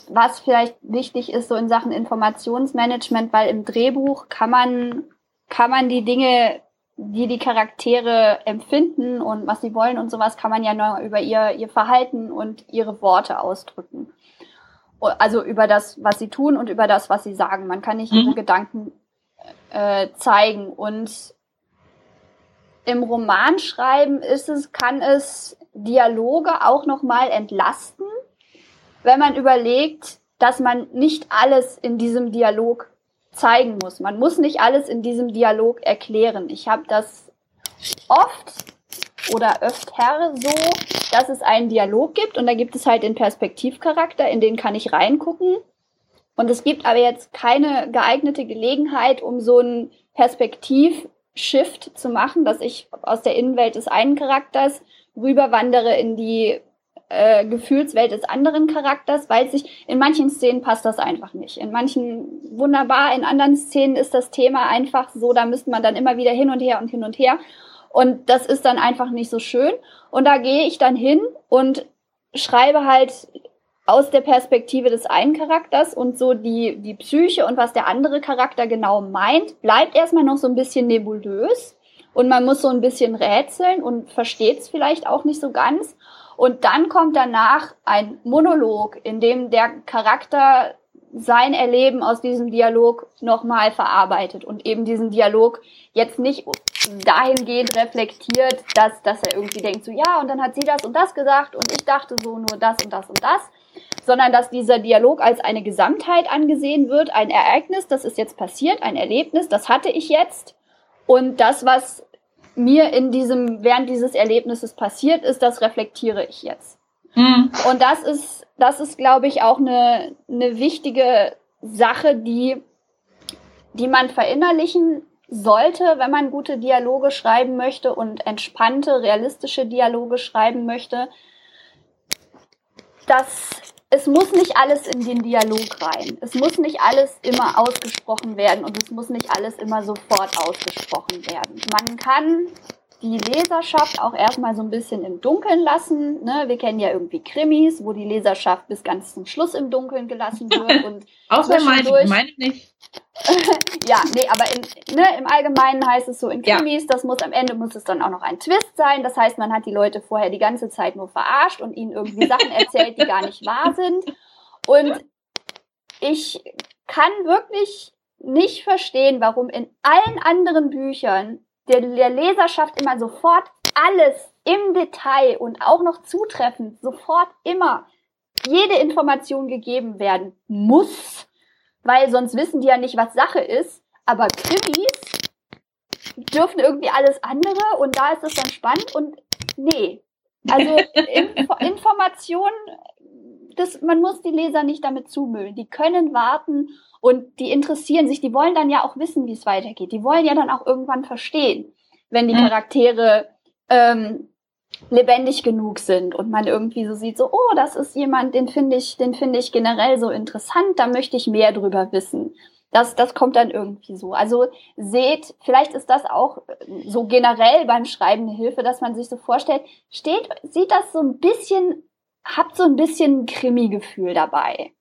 Was vielleicht wichtig ist, so in Sachen Informationsmanagement, weil im Drehbuch kann man, kann man die Dinge die die Charaktere empfinden und was sie wollen und sowas kann man ja nur über ihr, ihr Verhalten und ihre Worte ausdrücken. Also über das, was sie tun und über das, was sie sagen. Man kann nicht mhm. ihre Gedanken äh, zeigen. Und im Romanschreiben ist es, kann es Dialoge auch nochmal entlasten, wenn man überlegt, dass man nicht alles in diesem Dialog zeigen muss. Man muss nicht alles in diesem Dialog erklären. Ich habe das oft oder öfter so, dass es einen Dialog gibt und da gibt es halt den Perspektivcharakter, in den kann ich reingucken. Und es gibt aber jetzt keine geeignete Gelegenheit, um so einen Perspektiv-Shift zu machen, dass ich aus der Innenwelt des einen Charakters rüberwandere in die äh, Gefühlswelt des anderen Charakters, weil sich in manchen Szenen passt das einfach nicht. In manchen wunderbar, in anderen Szenen ist das Thema einfach so, da müsste man dann immer wieder hin und her und hin und her. Und das ist dann einfach nicht so schön. Und da gehe ich dann hin und schreibe halt aus der Perspektive des einen Charakters und so die, die Psyche und was der andere Charakter genau meint, bleibt erstmal noch so ein bisschen nebulös und man muss so ein bisschen rätseln und versteht es vielleicht auch nicht so ganz. Und dann kommt danach ein Monolog, in dem der Charakter sein Erleben aus diesem Dialog nochmal verarbeitet und eben diesen Dialog jetzt nicht dahingehend reflektiert, dass, dass er irgendwie denkt, so ja, und dann hat sie das und das gesagt und ich dachte so nur das und das und das, sondern dass dieser Dialog als eine Gesamtheit angesehen wird, ein Ereignis, das ist jetzt passiert, ein Erlebnis, das hatte ich jetzt und das, was mir in diesem, während dieses Erlebnisses passiert ist, das reflektiere ich jetzt. Mhm. Und das ist, das ist, glaube ich, auch eine, eine wichtige Sache, die, die man verinnerlichen sollte, wenn man gute Dialoge schreiben möchte und entspannte, realistische Dialoge schreiben möchte, dass es muss nicht alles in den Dialog rein. Es muss nicht alles immer ausgesprochen werden und es muss nicht alles immer sofort ausgesprochen werden. Man kann die Leserschaft auch erstmal so ein bisschen im Dunkeln lassen. Ne? Wir kennen ja irgendwie Krimis, wo die Leserschaft bis ganz zum Schluss im Dunkeln gelassen wird. Und
Außer meine, meine nicht.
ja, nee, aber in, ne, im Allgemeinen heißt es so in Krimis, ja. das muss am Ende muss es dann auch noch ein Twist sein. Das heißt, man hat die Leute vorher die ganze Zeit nur verarscht und ihnen irgendwie Sachen erzählt, die gar nicht wahr sind. Und ich kann wirklich nicht verstehen, warum in allen anderen Büchern der, der Leserschaft immer sofort alles im Detail und auch noch zutreffend sofort immer jede Information gegeben werden muss, weil sonst wissen die ja nicht, was Sache ist. Aber Krimis dürfen irgendwie alles andere und da ist es dann spannend und nee. Also Info Information, das, man muss die Leser nicht damit zumüllen. Die können warten und die interessieren sich, die wollen dann ja auch wissen, wie es weitergeht. Die wollen ja dann auch irgendwann verstehen, wenn die mhm. Charaktere ähm, lebendig genug sind und man irgendwie so sieht, so, oh, das ist jemand, den finde ich, den finde ich generell so interessant, da möchte ich mehr drüber wissen. Das, das kommt dann irgendwie so. Also seht, vielleicht ist das auch so generell beim Schreiben eine Hilfe, dass man sich so vorstellt, steht, sieht das so ein bisschen, habt so ein bisschen Krimi-Gefühl dabei.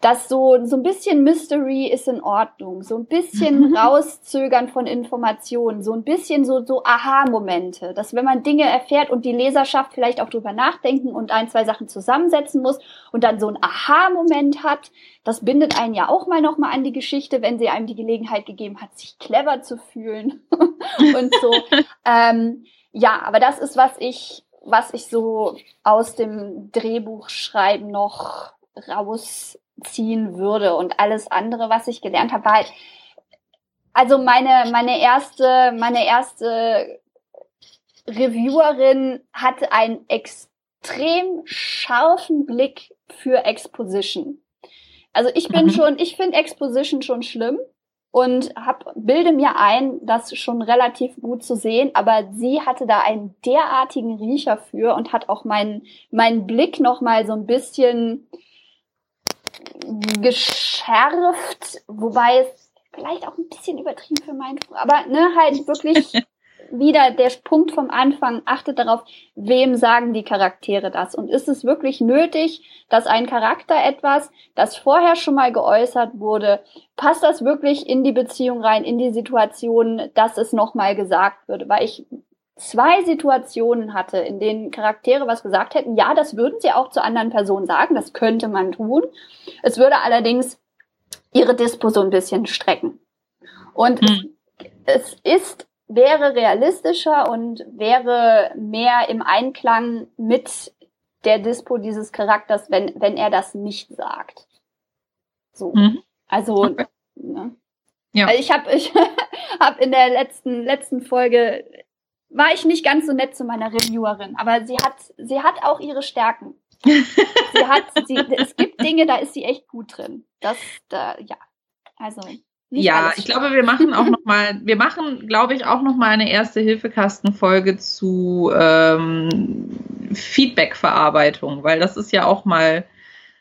Dass so, so ein bisschen Mystery ist in Ordnung, so ein bisschen rauszögern von Informationen, so ein bisschen so, so Aha-Momente, dass wenn man Dinge erfährt und die Leserschaft vielleicht auch drüber nachdenken und ein, zwei Sachen zusammensetzen muss und dann so ein Aha-Moment hat, das bindet einen ja auch mal nochmal an die Geschichte, wenn sie einem die Gelegenheit gegeben hat, sich clever zu fühlen und so. ähm, ja, aber das ist, was ich, was ich so aus dem Drehbuchschreiben noch raus ziehen würde. Und alles andere, was ich gelernt habe, war halt, also meine, meine erste, meine erste Reviewerin hatte einen extrem scharfen Blick für Exposition. Also ich bin mhm. schon, ich finde Exposition schon schlimm und hab, bilde mir ein, das schon relativ gut zu sehen, aber sie hatte da einen derartigen Riecher für und hat auch meinen, meinen Blick noch mal so ein bisschen geschärft, wobei es vielleicht auch ein bisschen übertrieben für meinen, aber ne, halt wirklich wieder der Punkt vom Anfang, achtet darauf, wem sagen die Charaktere das? Und ist es wirklich nötig, dass ein Charakter etwas, das vorher schon mal geäußert wurde, passt das wirklich in die Beziehung rein, in die Situation, dass es nochmal gesagt würde? Weil ich zwei Situationen hatte, in denen Charaktere was gesagt hätten. Ja, das würden sie auch zu anderen Personen sagen, das könnte man tun. Es würde allerdings ihre Dispo so ein bisschen strecken. Und hm. es, es ist, wäre realistischer und wäre mehr im Einklang mit der Dispo dieses Charakters, wenn, wenn er das nicht sagt. So. Hm. Also, okay. ne? Ja. Also ich habe ich hab in der letzten, letzten Folge war ich nicht ganz so nett zu meiner Reviewerin, aber sie hat, sie hat auch ihre Stärken. sie hat, sie, es gibt Dinge, da ist sie echt gut drin. Das, da, ja, also.
Ja, ich glaube, wir machen auch noch mal, wir machen, glaube ich, auch noch mal eine erste Hilfekastenfolge zu ähm, Feedback-Verarbeitung, weil das ist ja auch mal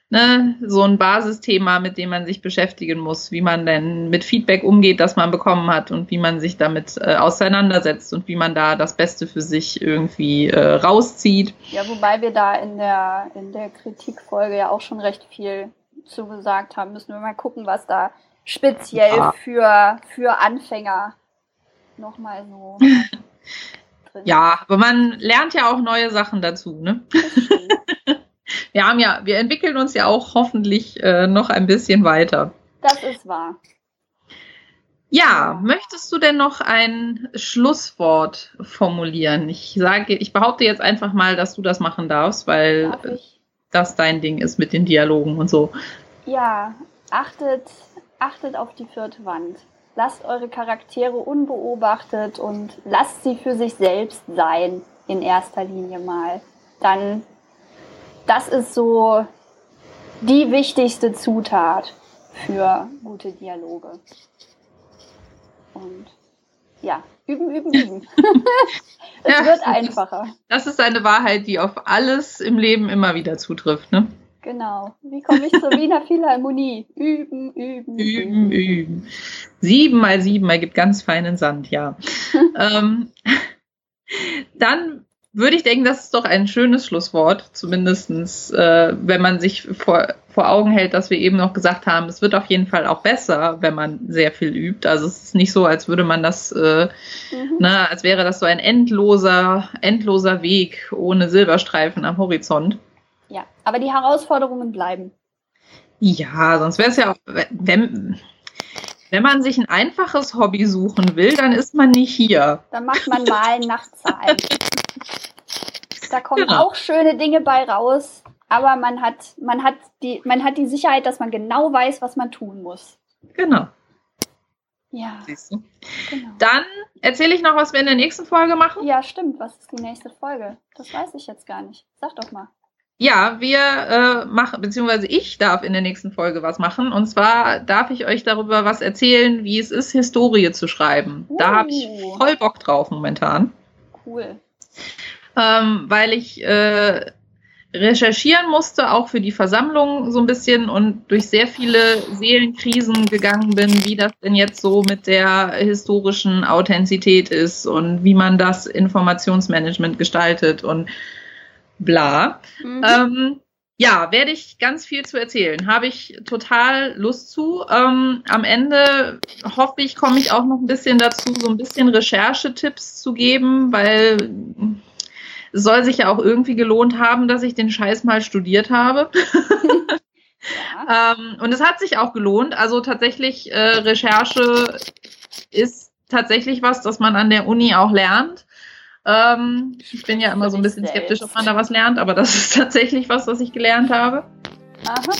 ne, so ein Basisthema, mit dem man sich beschäftigen muss, wie man denn mit Feedback umgeht, das man bekommen hat und wie man sich damit äh, auseinandersetzt und wie man da das Beste für sich irgendwie äh, rauszieht.
Ja, wobei wir da in der, in der Kritikfolge ja auch schon recht viel zugesagt haben, müssen wir mal gucken, was da speziell ja. für, für Anfänger nochmal so.
drin ja, aber man lernt ja auch neue Sachen dazu, ne? wir haben ja, wir entwickeln uns ja auch hoffentlich äh, noch ein bisschen weiter.
Das ist wahr.
Ja, möchtest du denn noch ein Schlusswort formulieren? Ich sage, ich behaupte jetzt einfach mal, dass du das machen darfst, weil Darf das dein Ding ist mit den Dialogen und so.
Ja, achtet, achtet auf die vierte Wand. Lasst eure Charaktere unbeobachtet und lasst sie für sich selbst sein, in erster Linie mal. Dann das ist so die wichtigste Zutat für gute Dialoge. Und ja, üben, üben, üben. es ja, wird einfacher.
Das ist eine Wahrheit, die auf alles im Leben immer wieder zutrifft, ne?
Genau. Wie komme ich zur Wiener Philharmonie? Üben,
üben, üben. Üben. Sieben mal sieben ergibt ganz feinen Sand, ja. ähm, dann würde ich denken, das ist doch ein schönes Schlusswort, zumindestens, äh, wenn man sich vor, vor Augen hält, dass wir eben noch gesagt haben, es wird auf jeden Fall auch besser, wenn man sehr viel übt. Also es ist nicht so, als würde man das, äh, mhm. ne, als wäre das so ein endloser, endloser Weg ohne Silberstreifen am Horizont.
Ja, aber die Herausforderungen bleiben.
Ja, sonst wäre es ja auch, wenn, wenn man sich ein einfaches Hobby suchen will, dann ist man nicht hier.
Dann macht man Malen nach Zahlen. Da kommen genau. auch schöne Dinge bei raus, aber man hat, man, hat die, man hat die Sicherheit, dass man genau weiß, was man tun muss.
Genau.
Ja.
Siehst du? Genau. Dann erzähle ich noch, was wir in der nächsten Folge machen.
Ja, stimmt. Was ist die nächste Folge? Das weiß ich jetzt gar nicht. Sag doch mal.
Ja, wir äh, machen, beziehungsweise ich darf in der nächsten Folge was machen. Und zwar darf ich euch darüber was erzählen, wie es ist, Historie zu schreiben. Uh. Da habe ich voll Bock drauf momentan.
Cool.
Ähm, weil ich äh, recherchieren musste, auch für die Versammlung so ein bisschen und durch sehr viele Seelenkrisen gegangen bin, wie das denn jetzt so mit der historischen Authentizität ist und wie man das Informationsmanagement gestaltet und bla. Mhm. Ähm, ja, werde ich ganz viel zu erzählen. Habe ich total Lust zu. Ähm, am Ende hoffe ich, komme ich auch noch ein bisschen dazu, so ein bisschen Recherchetipps zu geben, weil es soll sich ja auch irgendwie gelohnt haben, dass ich den Scheiß mal studiert habe. ja. ähm, und es hat sich auch gelohnt. Also tatsächlich, äh, Recherche ist tatsächlich was, das man an der Uni auch lernt. Ähm, ich bin ja immer so ein bisschen skeptisch, ob man da was lernt, aber das ist tatsächlich was, was ich gelernt habe. Aha.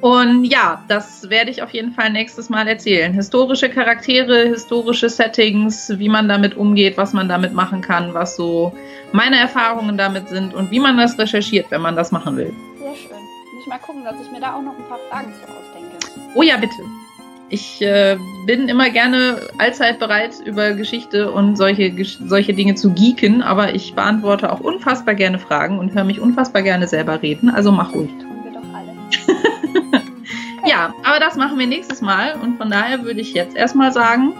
Und ja, das werde ich auf jeden Fall nächstes Mal erzählen. Historische Charaktere, historische Settings, wie man damit umgeht, was man damit machen kann, was so meine Erfahrungen damit sind und wie man das recherchiert, wenn man das machen will.
Sehr schön. Muss ich mal gucken, dass ich mir da auch noch ein paar Fragen zu ausdenke.
Oh ja, bitte. Ich äh, bin immer gerne allzeit bereit, über Geschichte und solche, solche Dinge zu geeken, aber ich beantworte auch unfassbar gerne Fragen und höre mich unfassbar gerne selber reden, also mach ruhig.
Tun wir doch alle.
okay. Ja, aber das machen wir nächstes Mal und von daher würde ich jetzt erstmal sagen,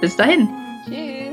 bis dahin.
Tschüss.